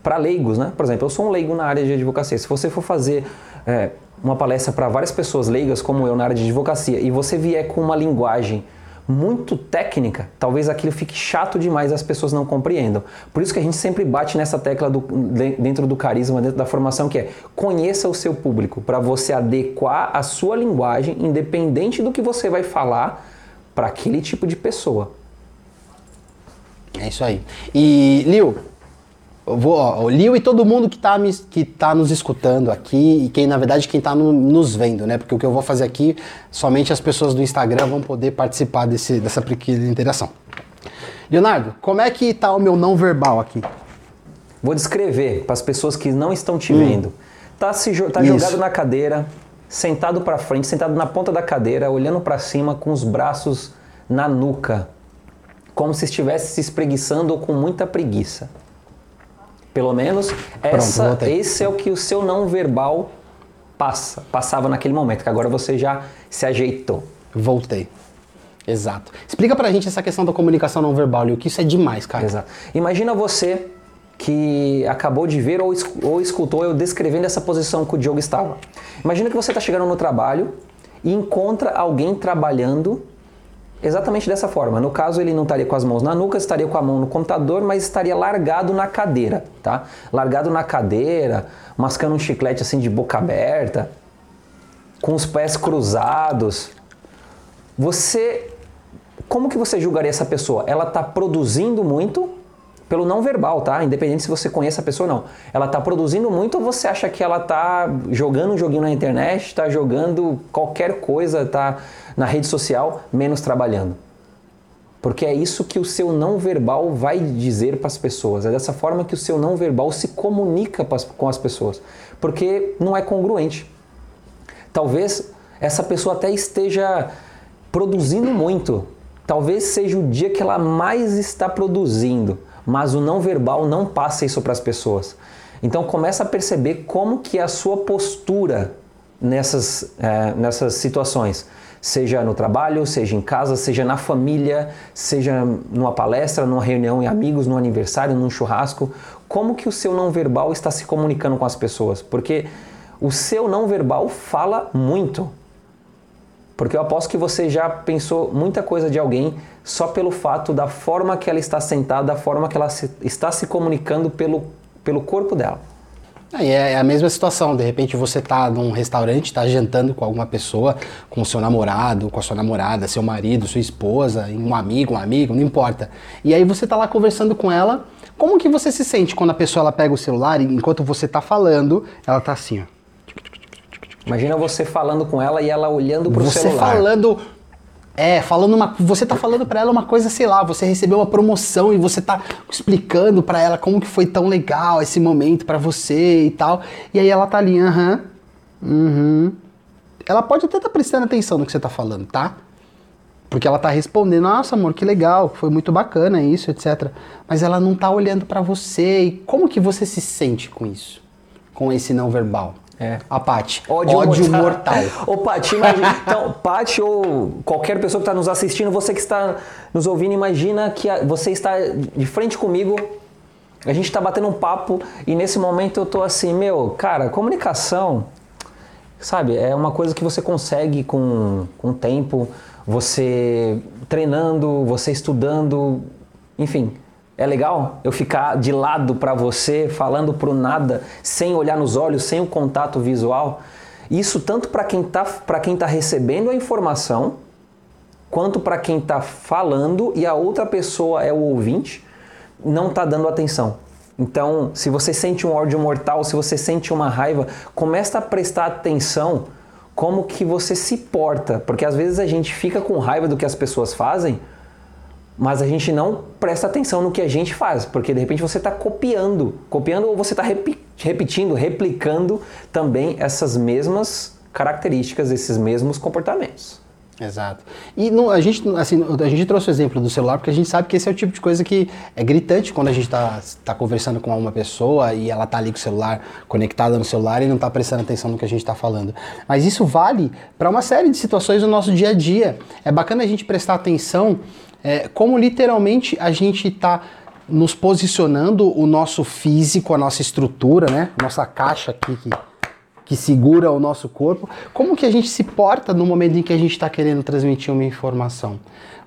Speaker 2: para leigos, né? Por exemplo, eu sou um leigo na área de advocacia. Se você for fazer é, uma palestra para várias pessoas leigas, como eu, na área de advocacia, e você vier com uma linguagem muito técnica, talvez aquilo fique chato demais e as pessoas não compreendam. Por isso que a gente sempre bate nessa tecla do, dentro do carisma, dentro da formação, que é conheça o seu público, para você adequar a sua linguagem, independente do que você vai falar, para aquele tipo de pessoa.
Speaker 1: É isso aí. E, Liu, vou, ó, o Liu e todo mundo que está que tá nos escutando aqui e quem, na verdade, quem está no, nos vendo, né? Porque o que eu vou fazer aqui, somente as pessoas do Instagram vão poder participar desse, dessa pequena interação. Leonardo, como é que está o meu não verbal aqui?
Speaker 2: Vou descrever para as pessoas que não estão te hum. vendo. Tá, se, tá jogado na cadeira, sentado para frente, sentado na ponta da cadeira, olhando para cima com os braços na nuca, como se estivesse se espreguiçando ou com muita preguiça. Pelo menos essa, Pronto, esse é o que o seu não verbal passa, passava naquele momento, que agora você já se ajeitou.
Speaker 1: Voltei. Exato. Explica pra gente essa questão da comunicação não verbal, e o que isso é demais, cara.
Speaker 2: Exato. Imagina você que acabou de ver ou, ou escutou eu descrevendo essa posição que o Diogo estava. Imagina que você está chegando no trabalho e encontra alguém trabalhando exatamente dessa forma. No caso, ele não estaria com as mãos na nuca, estaria com a mão no computador, mas estaria largado na cadeira, tá? Largado na cadeira, mascando um chiclete assim de boca aberta, com os pés cruzados. Você como que você julgaria essa pessoa? Ela está produzindo muito pelo não verbal, tá? Independente se você conhece a pessoa ou não. Ela está produzindo muito ou você acha que ela está jogando um joguinho na internet, está jogando qualquer coisa, está na rede social, menos trabalhando? Porque é isso que o seu não verbal vai dizer para as pessoas. É dessa forma que o seu não verbal se comunica com as pessoas. Porque não é congruente. Talvez essa pessoa até esteja produzindo muito, Talvez seja o dia que ela mais está produzindo, mas o não verbal não passa isso para as pessoas. Então começa a perceber como que é a sua postura nessas, é, nessas situações, seja no trabalho, seja em casa, seja na família, seja numa palestra, numa reunião em amigos, num aniversário, num churrasco, como que o seu não verbal está se comunicando com as pessoas? Porque o seu não verbal fala muito. Porque eu aposto que você já pensou muita coisa de alguém só pelo fato da forma que ela está sentada, da forma que ela se, está se comunicando pelo, pelo corpo dela.
Speaker 1: É, é a mesma situação, de repente você está num restaurante, está jantando com alguma pessoa, com o seu namorado, com a sua namorada, seu marido, sua esposa, um amigo, um amigo, não importa. E aí você está lá conversando com ela, como que você se sente quando a pessoa ela pega o celular e enquanto você está falando, ela está assim, ó.
Speaker 2: Imagina você falando com ela e ela olhando pro
Speaker 1: você
Speaker 2: celular.
Speaker 1: Você falando é, falando uma, você tá falando para ela uma coisa, sei lá, você recebeu uma promoção e você tá explicando para ela como que foi tão legal esse momento para você e tal. E aí ela tá ali, aham, uhum, uhum. Ela pode até estar tá prestando atenção no que você tá falando, tá? Porque ela tá respondendo, nossa amor, que legal, foi muito bacana isso, etc. Mas ela não tá olhando para você. E como que você se sente com isso? Com esse não verbal?
Speaker 2: É.
Speaker 1: A Paty. Ódio, Ódio mortal. mortal. [laughs]
Speaker 2: Ô, Paty, imagina. então, Paty ou qualquer pessoa que está nos assistindo, você que está nos ouvindo, imagina que você está de frente comigo, a gente está batendo um papo e nesse momento eu tô assim, meu, cara, comunicação, sabe, é uma coisa que você consegue com, com o tempo, você treinando, você estudando, enfim é legal eu ficar de lado para você, falando pro nada, sem olhar nos olhos, sem o contato visual. Isso tanto para quem está para quem tá recebendo a informação, quanto para quem está falando e a outra pessoa é o ouvinte, não está dando atenção. Então, se você sente um ódio mortal, se você sente uma raiva, começa a prestar atenção como que você se porta, porque às vezes a gente fica com raiva do que as pessoas fazem, mas a gente não presta atenção no que a gente faz, porque de repente você está copiando, copiando ou você está repetindo, replicando também essas mesmas características, esses mesmos comportamentos.
Speaker 1: Exato. E a, gente, assim, a gente trouxe o exemplo do celular porque a gente sabe que esse é o tipo de coisa que é gritante quando a gente está tá conversando com uma pessoa e ela está ali com o celular conectada no celular e não está prestando atenção no que a gente está falando. Mas isso vale para uma série de situações do nosso dia a dia. É bacana a gente prestar atenção é, como literalmente a gente está nos posicionando o nosso físico, a nossa estrutura, né? Nossa caixa aqui que, que segura o nosso corpo. Como que a gente se porta no momento em que a gente está querendo transmitir uma informação?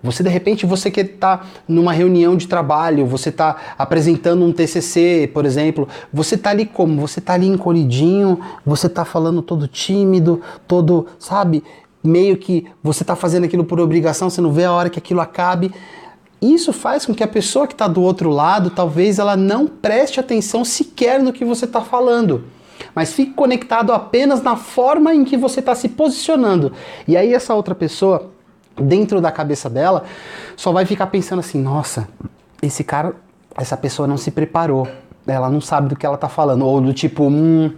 Speaker 1: Você de repente você que está numa reunião de trabalho, você está apresentando um TCC, por exemplo, você está ali como? Você está ali encolhidinho, você está falando todo tímido, todo, sabe? Meio que você está fazendo aquilo por obrigação, você não vê a hora que aquilo acabe. Isso faz com que a pessoa que está do outro lado, talvez ela não preste atenção sequer no que você está falando, mas fique conectado apenas na forma em que você está se posicionando. E aí essa outra pessoa, dentro da cabeça dela, só vai ficar pensando assim: nossa, esse cara, essa pessoa não se preparou, ela não sabe do que ela está falando, ou do tipo, hum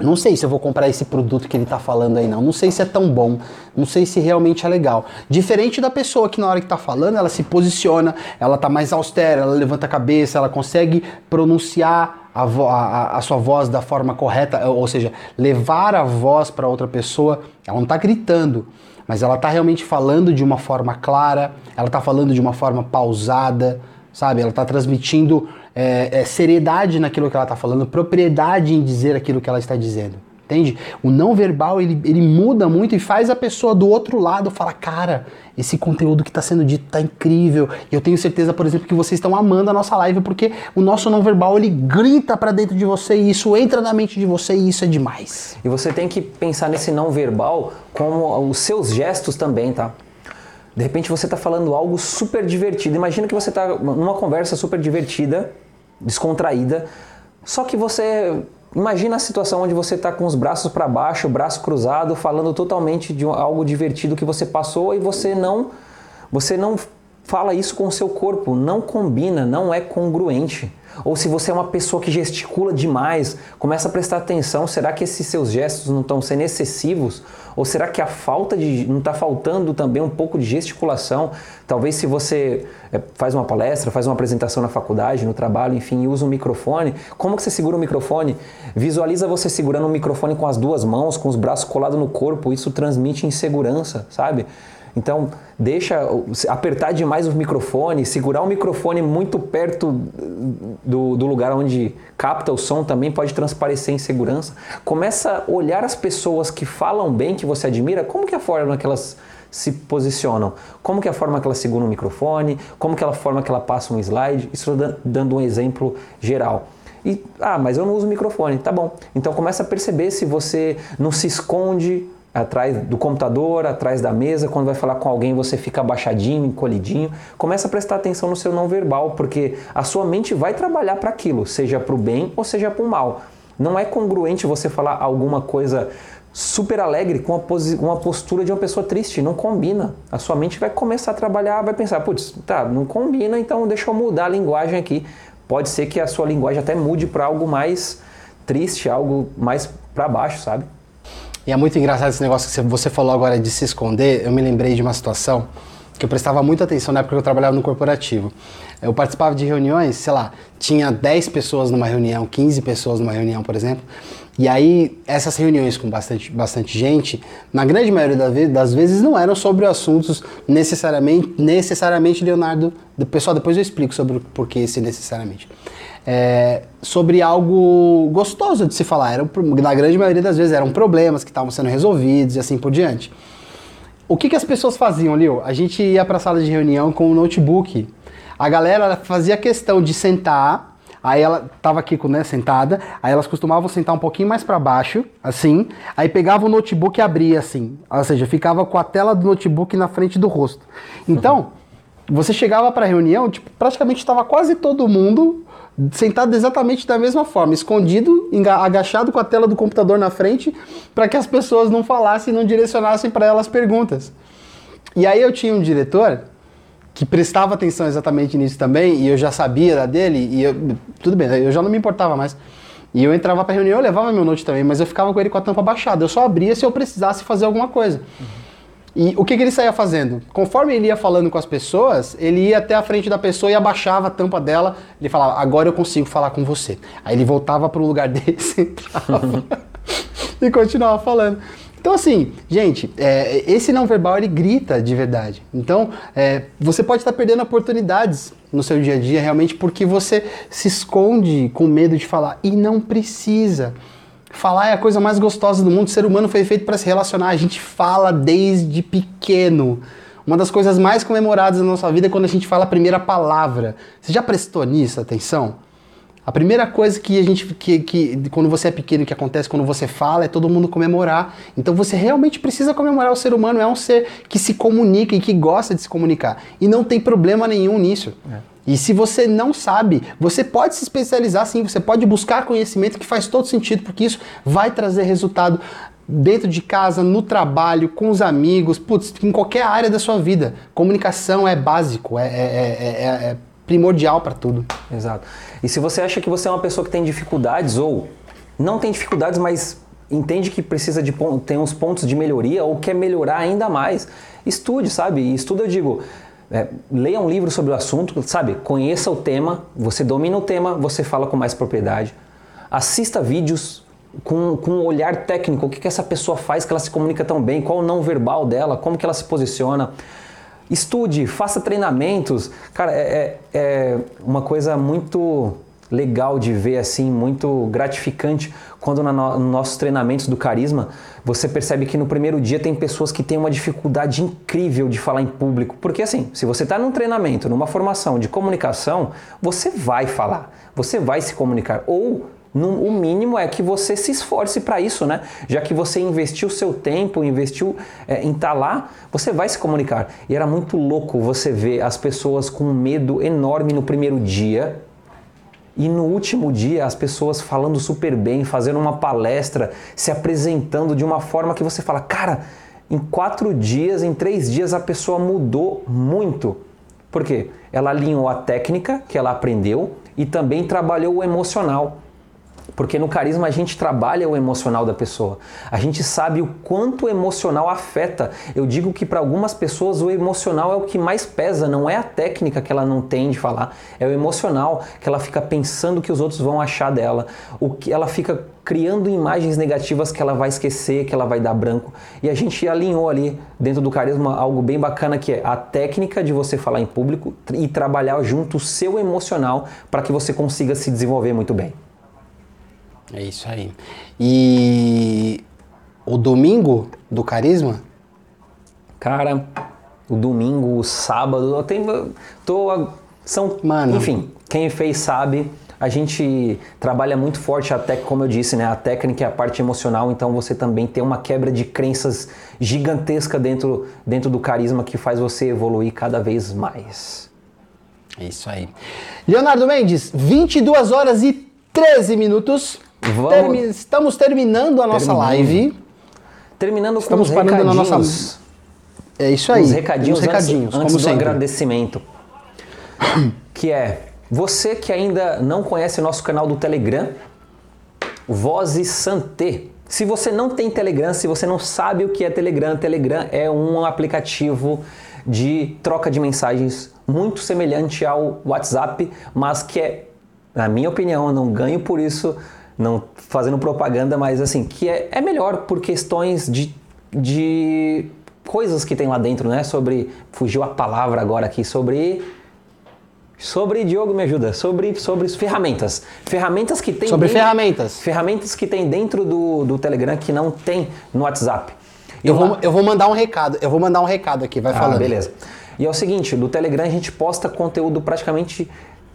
Speaker 1: não sei se eu vou comprar esse produto que ele está falando aí, não. Não sei se é tão bom. Não sei se realmente é legal. Diferente da pessoa que na hora que está falando, ela se posiciona, ela está mais austera, ela levanta a cabeça, ela consegue pronunciar a, a, a sua voz da forma correta, ou seja, levar a voz para outra pessoa. Ela não está gritando, mas ela está realmente falando de uma forma clara, ela está falando de uma forma pausada, sabe? Ela está transmitindo é, é, seriedade naquilo que ela está falando, propriedade em dizer aquilo que ela está dizendo. Entende? O não verbal ele, ele muda muito e faz a pessoa do outro lado falar: cara, esse conteúdo que está sendo dito tá incrível. Eu tenho certeza, por exemplo, que vocês estão amando a nossa live porque o nosso não verbal ele grita para dentro de você e isso entra na mente de você e isso é demais.
Speaker 2: E você tem que pensar nesse não verbal como os seus gestos também, tá? De repente você está falando algo super divertido. Imagina que você está numa conversa super divertida, descontraída, só que você Imagina a situação onde você está com os braços para baixo, braço cruzado, falando totalmente de algo divertido que você passou e você não, você não fala isso com o seu corpo, não combina, não é congruente. Ou se você é uma pessoa que gesticula demais, começa a prestar atenção, será que esses seus gestos não estão sendo excessivos? Ou será que a falta de não está faltando também um pouco de gesticulação? Talvez se você é, faz uma palestra, faz uma apresentação na faculdade, no trabalho, enfim, e usa um microfone, como que você segura o microfone? Visualiza você segurando o microfone com as duas mãos, com os braços colados no corpo, isso transmite insegurança, sabe? Então, deixa apertar demais o microfone, segurar o microfone muito perto do, do, lugar onde capta o som também pode transparecer insegurança. Começa a olhar as pessoas que falam bem, que você admira, como que é a forma que elas se posicionam, como que é a forma que elas seguram o microfone, como que é a forma que ela passa um slide, isso dando um exemplo geral. E, ah, mas eu não uso microfone, tá bom. Então começa a perceber se você não se esconde atrás do computador, atrás da mesa, quando vai falar com alguém você fica abaixadinho, encolhidinho. Começa a prestar atenção no seu não verbal, porque a sua mente vai trabalhar para aquilo, seja para o bem ou seja para o mal. Não é congruente você falar alguma coisa super alegre com uma postura de uma pessoa triste, não combina. A sua mente vai começar a trabalhar, vai pensar, putz, tá, não combina, então deixa eu mudar a linguagem aqui. Pode ser que a sua linguagem até mude para algo mais triste, algo mais para baixo, sabe?
Speaker 1: E é muito engraçado esse negócio que você falou agora de se esconder. Eu me lembrei de uma situação que eu prestava muita atenção na época que eu trabalhava no corporativo. Eu participava de reuniões, sei lá, tinha 10 pessoas numa reunião, 15 pessoas numa reunião, por exemplo. E aí, essas reuniões com bastante, bastante gente, na grande maioria das vezes, não eram sobre assuntos necessariamente, necessariamente Leonardo. Pessoal, depois eu explico sobre o porquê esse necessariamente é, sobre algo gostoso de se falar. Era, na grande maioria das vezes eram problemas que estavam sendo resolvidos e assim por diante. O que, que as pessoas faziam, Leo? A gente ia para a sala de reunião com o um notebook. A galera fazia questão de sentar, aí ela estava aqui né, sentada, aí elas costumavam sentar um pouquinho mais para baixo, assim, aí pegava o notebook e abria assim, ou seja, ficava com a tela do notebook na frente do rosto. Então, uhum. você chegava para a reunião, tipo, praticamente estava quase todo mundo sentado exatamente da mesma forma, escondido, agachado com a tela do computador na frente, para que as pessoas não falassem não direcionassem para elas perguntas. E aí eu tinha um diretor que prestava atenção exatamente nisso também, e eu já sabia dele, e eu, tudo bem, eu já não me importava mais. E eu entrava para reunião, eu levava meu note também, mas eu ficava com ele com a tampa baixada. Eu só abria se eu precisasse fazer alguma coisa. Uhum. E o que, que ele saía fazendo? Conforme ele ia falando com as pessoas, ele ia até a frente da pessoa e abaixava a tampa dela. Ele falava, agora eu consigo falar com você. Aí ele voltava para o lugar [laughs] dele, sentava [laughs] e continuava falando. Então, assim, gente, é, esse não verbal ele grita de verdade. Então, é, você pode estar perdendo oportunidades no seu dia a dia realmente porque você se esconde com medo de falar e não precisa. Falar é a coisa mais gostosa do mundo. O ser humano foi feito para se relacionar. A gente fala desde pequeno. Uma das coisas mais comemoradas da nossa vida é quando a gente fala a primeira palavra. Você já prestou nisso atenção? A primeira coisa que a gente que, que quando você é pequeno que acontece quando você fala é todo mundo comemorar. Então você realmente precisa comemorar o ser humano é um ser que se comunica e que gosta de se comunicar e não tem problema nenhum nisso. É. E se você não sabe, você pode se especializar sim, você pode buscar conhecimento que faz todo sentido, porque isso vai trazer resultado dentro de casa, no trabalho, com os amigos, putz, em qualquer área da sua vida. Comunicação é básico, é, é, é, é primordial para tudo.
Speaker 2: Exato. E se você acha que você é uma pessoa que tem dificuldades ou não tem dificuldades, mas entende que precisa de ter uns pontos de melhoria ou quer melhorar ainda mais, estude, sabe? E estuda, eu digo, é, leia um livro sobre o assunto, sabe? Conheça o tema, você domina o tema, você fala com mais propriedade. Assista vídeos com, com um olhar técnico, o que, que essa pessoa faz que ela se comunica tão bem, qual o não verbal dela, como que ela se posiciona. Estude, faça treinamentos. Cara, é, é, é uma coisa muito legal de ver, assim, muito gratificante, quando na no, nos nossos treinamentos do carisma, você percebe que no primeiro dia tem pessoas que têm uma dificuldade incrível de falar em público. Porque assim, se você está num treinamento, numa formação de comunicação, você vai falar, você vai se comunicar. Ou no, o mínimo é que você se esforce para isso, né? Já que você investiu seu tempo, investiu é, em estar tá lá, você vai se comunicar. E era muito louco você ver as pessoas com medo enorme no primeiro dia e no último dia as pessoas falando super bem, fazendo uma palestra, se apresentando de uma forma que você fala, cara, em quatro dias, em três dias a pessoa mudou muito. Por quê? Ela alinhou a técnica que ela aprendeu e também trabalhou o emocional. Porque no carisma a gente trabalha o emocional da pessoa. A gente sabe o quanto o emocional afeta. Eu digo que para algumas pessoas o emocional é o que mais pesa, não é a técnica que ela não tem de falar, é o emocional que ela fica pensando que os outros vão achar dela, o que ela fica criando imagens negativas que ela vai esquecer, que ela vai dar branco. E a gente alinhou ali dentro do carisma algo bem bacana que é a técnica de você falar em público e trabalhar junto o seu emocional para que você consiga se desenvolver muito bem.
Speaker 1: É isso aí. E o domingo do carisma?
Speaker 2: Cara, o domingo, o sábado, eu tenho. Tô, são.
Speaker 1: Mano.
Speaker 2: Enfim, quem fez sabe. A gente trabalha muito forte até como eu disse, né? A técnica é a parte emocional, então você também tem uma quebra de crenças gigantesca dentro, dentro do carisma que faz você evoluir cada vez mais.
Speaker 1: É isso aí. Leonardo Mendes, 22 horas e 13 minutos.
Speaker 2: Vamos...
Speaker 1: Termi estamos terminando a nossa
Speaker 2: Terminando.
Speaker 1: live.
Speaker 2: Terminando
Speaker 1: Estamos
Speaker 2: com os
Speaker 1: parando na
Speaker 2: recadinhos.
Speaker 1: nossa- É isso aí.
Speaker 2: Os recadinhos,
Speaker 1: recadinhos,
Speaker 2: antes, antes
Speaker 1: como
Speaker 2: do
Speaker 1: sempre.
Speaker 2: agradecimento. [coughs] Que é, você que ainda não conhece o nosso canal do Telegram, Vozes Santé. Se você não tem Telegram, se você não sabe o que é Telegram, Telegram é um aplicativo de troca de mensagens muito semelhante ao WhatsApp, mas que é, na minha opinião, eu não ganho por isso, não fazendo propaganda, mas assim, que é, é melhor por questões de, de coisas que tem lá dentro, né? Sobre, fugiu a palavra agora aqui, sobre Sobre, Diogo, me ajuda. Sobre, sobre ferramentas. Ferramentas que tem
Speaker 1: Sobre
Speaker 2: dentro-
Speaker 1: ferramentas.
Speaker 2: Ferramentas que tem dentro do, do Telegram que não tem no WhatsApp. E
Speaker 1: Eu
Speaker 2: lá-
Speaker 1: vou, eu vou mandar um recado. Eu vou mandar um recado aqui, vai
Speaker 2: ah,
Speaker 1: falando.
Speaker 2: beleza. E é o seguinte, no Telegram a gente posta conteúdo praticamente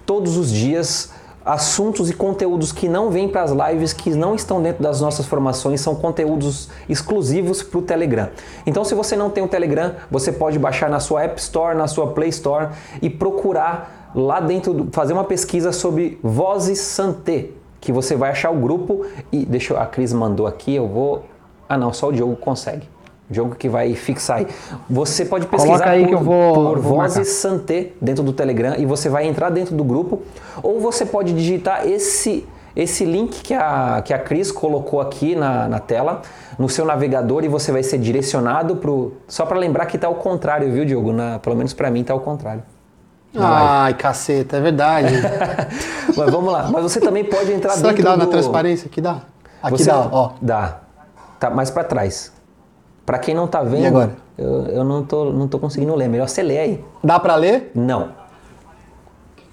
Speaker 2: todos os dias, assuntos e conteúdos que não vêm para as lives, que não estão dentro das nossas formações, são conteúdos exclusivos para o Telegram. Então, se você não tem o Telegram, você pode baixar na sua App Store, na sua Play Store e procurar lá dentro, fazer uma pesquisa sobre Vozes Santé, que você vai achar o grupo e deixa eu, a Cris mandou aqui, eu vou Ah, não, só o Diogo consegue. O Diogo que vai fixar aí. Você pode pesquisar
Speaker 1: Coloca aí
Speaker 2: por,
Speaker 1: que eu vou-
Speaker 2: por
Speaker 1: vou marcar.
Speaker 2: Vozes Santé dentro do Telegram e você vai entrar dentro do grupo, ou você pode digitar esse esse link que a, que a Cris colocou aqui na, na tela, no seu navegador, e você vai ser direcionado pro. Só para lembrar que tá ao contrário, viu, Diogo? Na, pelo menos para mim tá ao contrário.
Speaker 1: Ai, caceta, é verdade. [laughs]
Speaker 2: Mas vamos lá. Mas você também pode entrar
Speaker 1: Será
Speaker 2: dentro
Speaker 1: que dá na
Speaker 2: do-
Speaker 1: transparência? Aqui dá. Aqui
Speaker 2: Você-
Speaker 1: dá, ó.
Speaker 2: Dá. Tá mais para trás. Para quem não tá vendo,
Speaker 1: E agora?
Speaker 2: Eu, eu não, tô, não tô conseguindo ler. Melhor você ler aí.
Speaker 1: Dá pra ler?
Speaker 2: Não.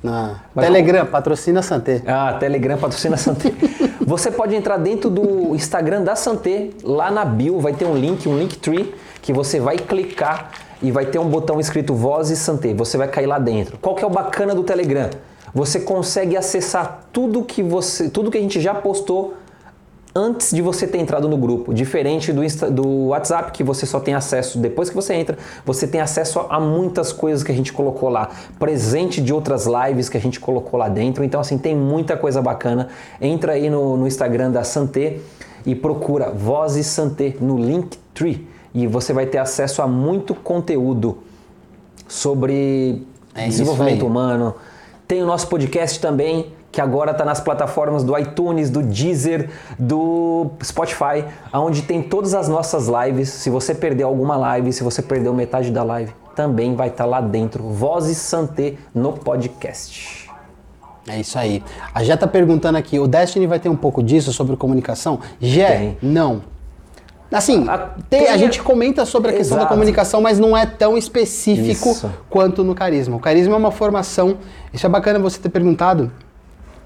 Speaker 1: Ah,
Speaker 2: Mas
Speaker 1: Telegram, patrocina Santé.
Speaker 2: Ah, Telegram patrocina a Santé. [laughs] Você pode entrar dentro do Instagram da Santé, lá na bio vai ter um link, um Linktree, que você vai clicar e vai ter um botão escrito Voz e Santé. Você vai cair lá dentro. Qual que é o bacana do Telegram? Você consegue acessar tudo que você, tudo que a gente já postou antes de você ter entrado no grupo, diferente do, Insta- do WhatsApp que você só tem acesso depois que você entra, você tem acesso a, a muitas coisas que a gente colocou lá, presente de outras lives que a gente colocou lá dentro, então assim tem muita coisa bacana. Entra aí no, no Instagram da Santé e procura Vozes Santé no Linktree e você vai ter acesso a muito conteúdo sobre
Speaker 1: É
Speaker 2: desenvolvimento humano. Tem o nosso podcast também, que agora está nas plataformas do iTunes, do Deezer, do Spotify, onde tem todas as nossas lives. Se você perdeu alguma live, se você perdeu metade da live, também vai estar lá dentro. Vozes Santé no podcast.
Speaker 1: É isso aí. A Jé tá perguntando aqui, o Destiny vai ter um pouco disso sobre comunicação? Jé, não. Assim,
Speaker 2: A-
Speaker 1: tem- a gente comenta sobre a questão da
Speaker 2: Exato.
Speaker 1: comunicação, mas não é tão específico
Speaker 2: Isso.
Speaker 1: quanto no carisma. O carisma é uma formação, isso é bacana você ter perguntado,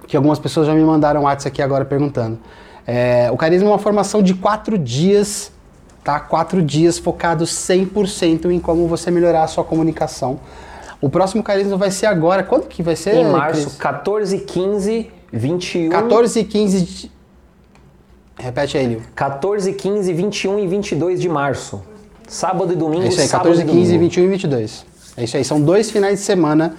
Speaker 1: que algumas pessoas já me mandaram WhatsApp aqui agora perguntando. É, o carisma é uma formação de quatro dias, tá? Quatro dias focados 100% em como você melhorar a sua comunicação. O próximo carisma vai ser agora. Quando que vai ser?
Speaker 2: Em março,
Speaker 1: Cris?
Speaker 2: 14, 15, 21.
Speaker 1: 14 e 15. de- Repete aí, Lio.
Speaker 2: 14, 15, 21 e 22 de março. Sábado e domingo,
Speaker 1: É isso aí,
Speaker 2: sábado
Speaker 1: 14,
Speaker 2: e
Speaker 1: 15,
Speaker 2: domingo.
Speaker 1: 21 e 22. É isso aí, são dois finais de semana,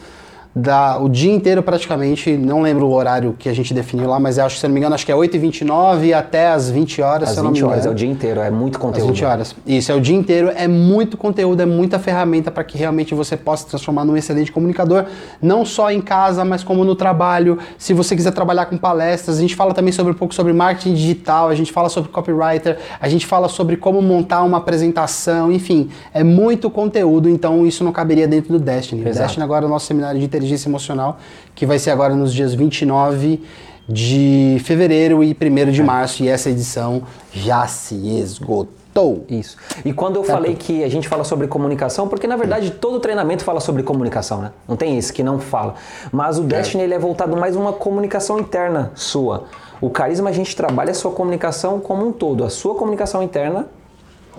Speaker 1: da, o dia inteiro praticamente, não lembro o horário que a gente definiu lá, mas acho se eu não me engano, acho que é 8 e 29 até as 20 horas,
Speaker 2: Às
Speaker 1: se eu não me
Speaker 2: 20 horas, é o dia inteiro, é muito
Speaker 1: Às
Speaker 2: conteúdo.
Speaker 1: 20 horas. Isso, é o dia inteiro, é muito conteúdo, é muita ferramenta para que realmente você possa se transformar num excelente comunicador, não só em casa, mas como no trabalho. Se você quiser trabalhar com palestras, a gente fala também sobre um pouco sobre marketing digital, a gente fala sobre copywriter, a gente fala sobre como montar uma apresentação, enfim, é muito conteúdo, então isso não caberia dentro do Destiny. O
Speaker 2: Exato.
Speaker 1: Destiny agora é o nosso seminário de inteligência emocional, que vai ser agora nos dias 29 de fevereiro e 1 de março, e essa edição já se esgotou.
Speaker 2: Isso. E quando eu falei que a gente fala sobre comunicação, porque na verdade todo treinamento fala sobre comunicação, né? Não tem esse que não fala. Mas o Destiny ele é voltado mais uma comunicação interna sua. O carisma a gente trabalha a sua comunicação como um todo, a sua comunicação interna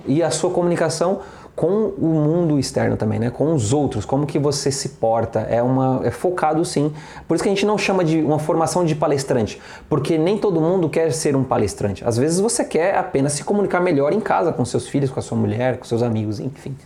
Speaker 2: e a sua comunicação com o mundo externo também, né? Com os outros, como que você se porta. É uma é focado sim. Por isso que a gente não chama de uma formação de palestrante, porque nem todo mundo quer ser um palestrante. Às vezes você quer apenas se comunicar melhor em casa com seus filhos, com a sua mulher, com seus amigos, enfim.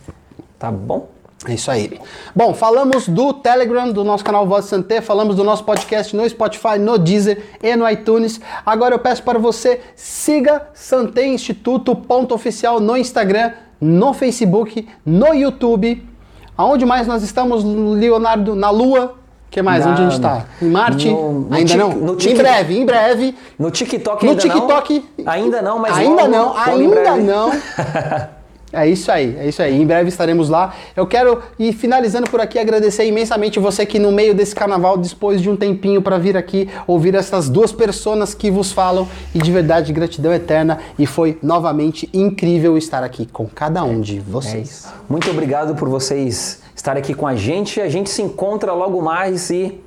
Speaker 2: Tá bom?
Speaker 1: É isso aí. Bom, falamos do Telegram, do nosso canal Voz Santé, falamos do nosso podcast no Spotify, no Deezer e no iTunes. Agora eu peço para você, siga Santé Instituto, ponto oficial no Instagram, no Facebook, no YouTube. Aonde mais nós estamos, Leonardo? Na Lua? que mais?
Speaker 2: Na-
Speaker 1: Onde a gente está? Em Marte?
Speaker 2: no- no
Speaker 1: ainda não?
Speaker 2: no
Speaker 1: em breve, em breve.
Speaker 2: No TikTok
Speaker 1: No
Speaker 2: ainda
Speaker 1: TikTok.
Speaker 2: não. Ainda não, mas
Speaker 1: Ainda
Speaker 2: logo,
Speaker 1: não,
Speaker 2: logo
Speaker 1: ainda não. [laughs] É isso aí, é isso aí. Em breve estaremos lá. Eu quero ir finalizando por aqui, agradecer imensamente você que no meio desse carnaval dispôs de um tempinho para vir aqui ouvir essas duas pessoas que vos falam e de verdade gratidão eterna e foi novamente incrível estar aqui com cada um de
Speaker 2: É
Speaker 1: vocês.
Speaker 2: isso. Muito obrigado por vocês estarem aqui com a gente. A gente se encontra logo mais e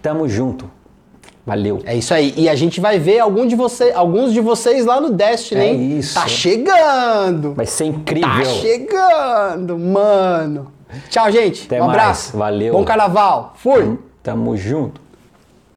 Speaker 2: tamo junto. Valeu.
Speaker 1: É isso aí. E a gente vai ver algum de vocês, alguns de vocês lá no Destiny,
Speaker 2: É
Speaker 1: hein?
Speaker 2: isso.
Speaker 1: Tá chegando.
Speaker 2: Vai ser incrível.
Speaker 1: Tá chegando, mano. Tchau, gente.
Speaker 2: Até
Speaker 1: um
Speaker 2: mais.
Speaker 1: abraço.
Speaker 2: Valeu.
Speaker 1: Bom carnaval. Fui.
Speaker 2: Tamo junto.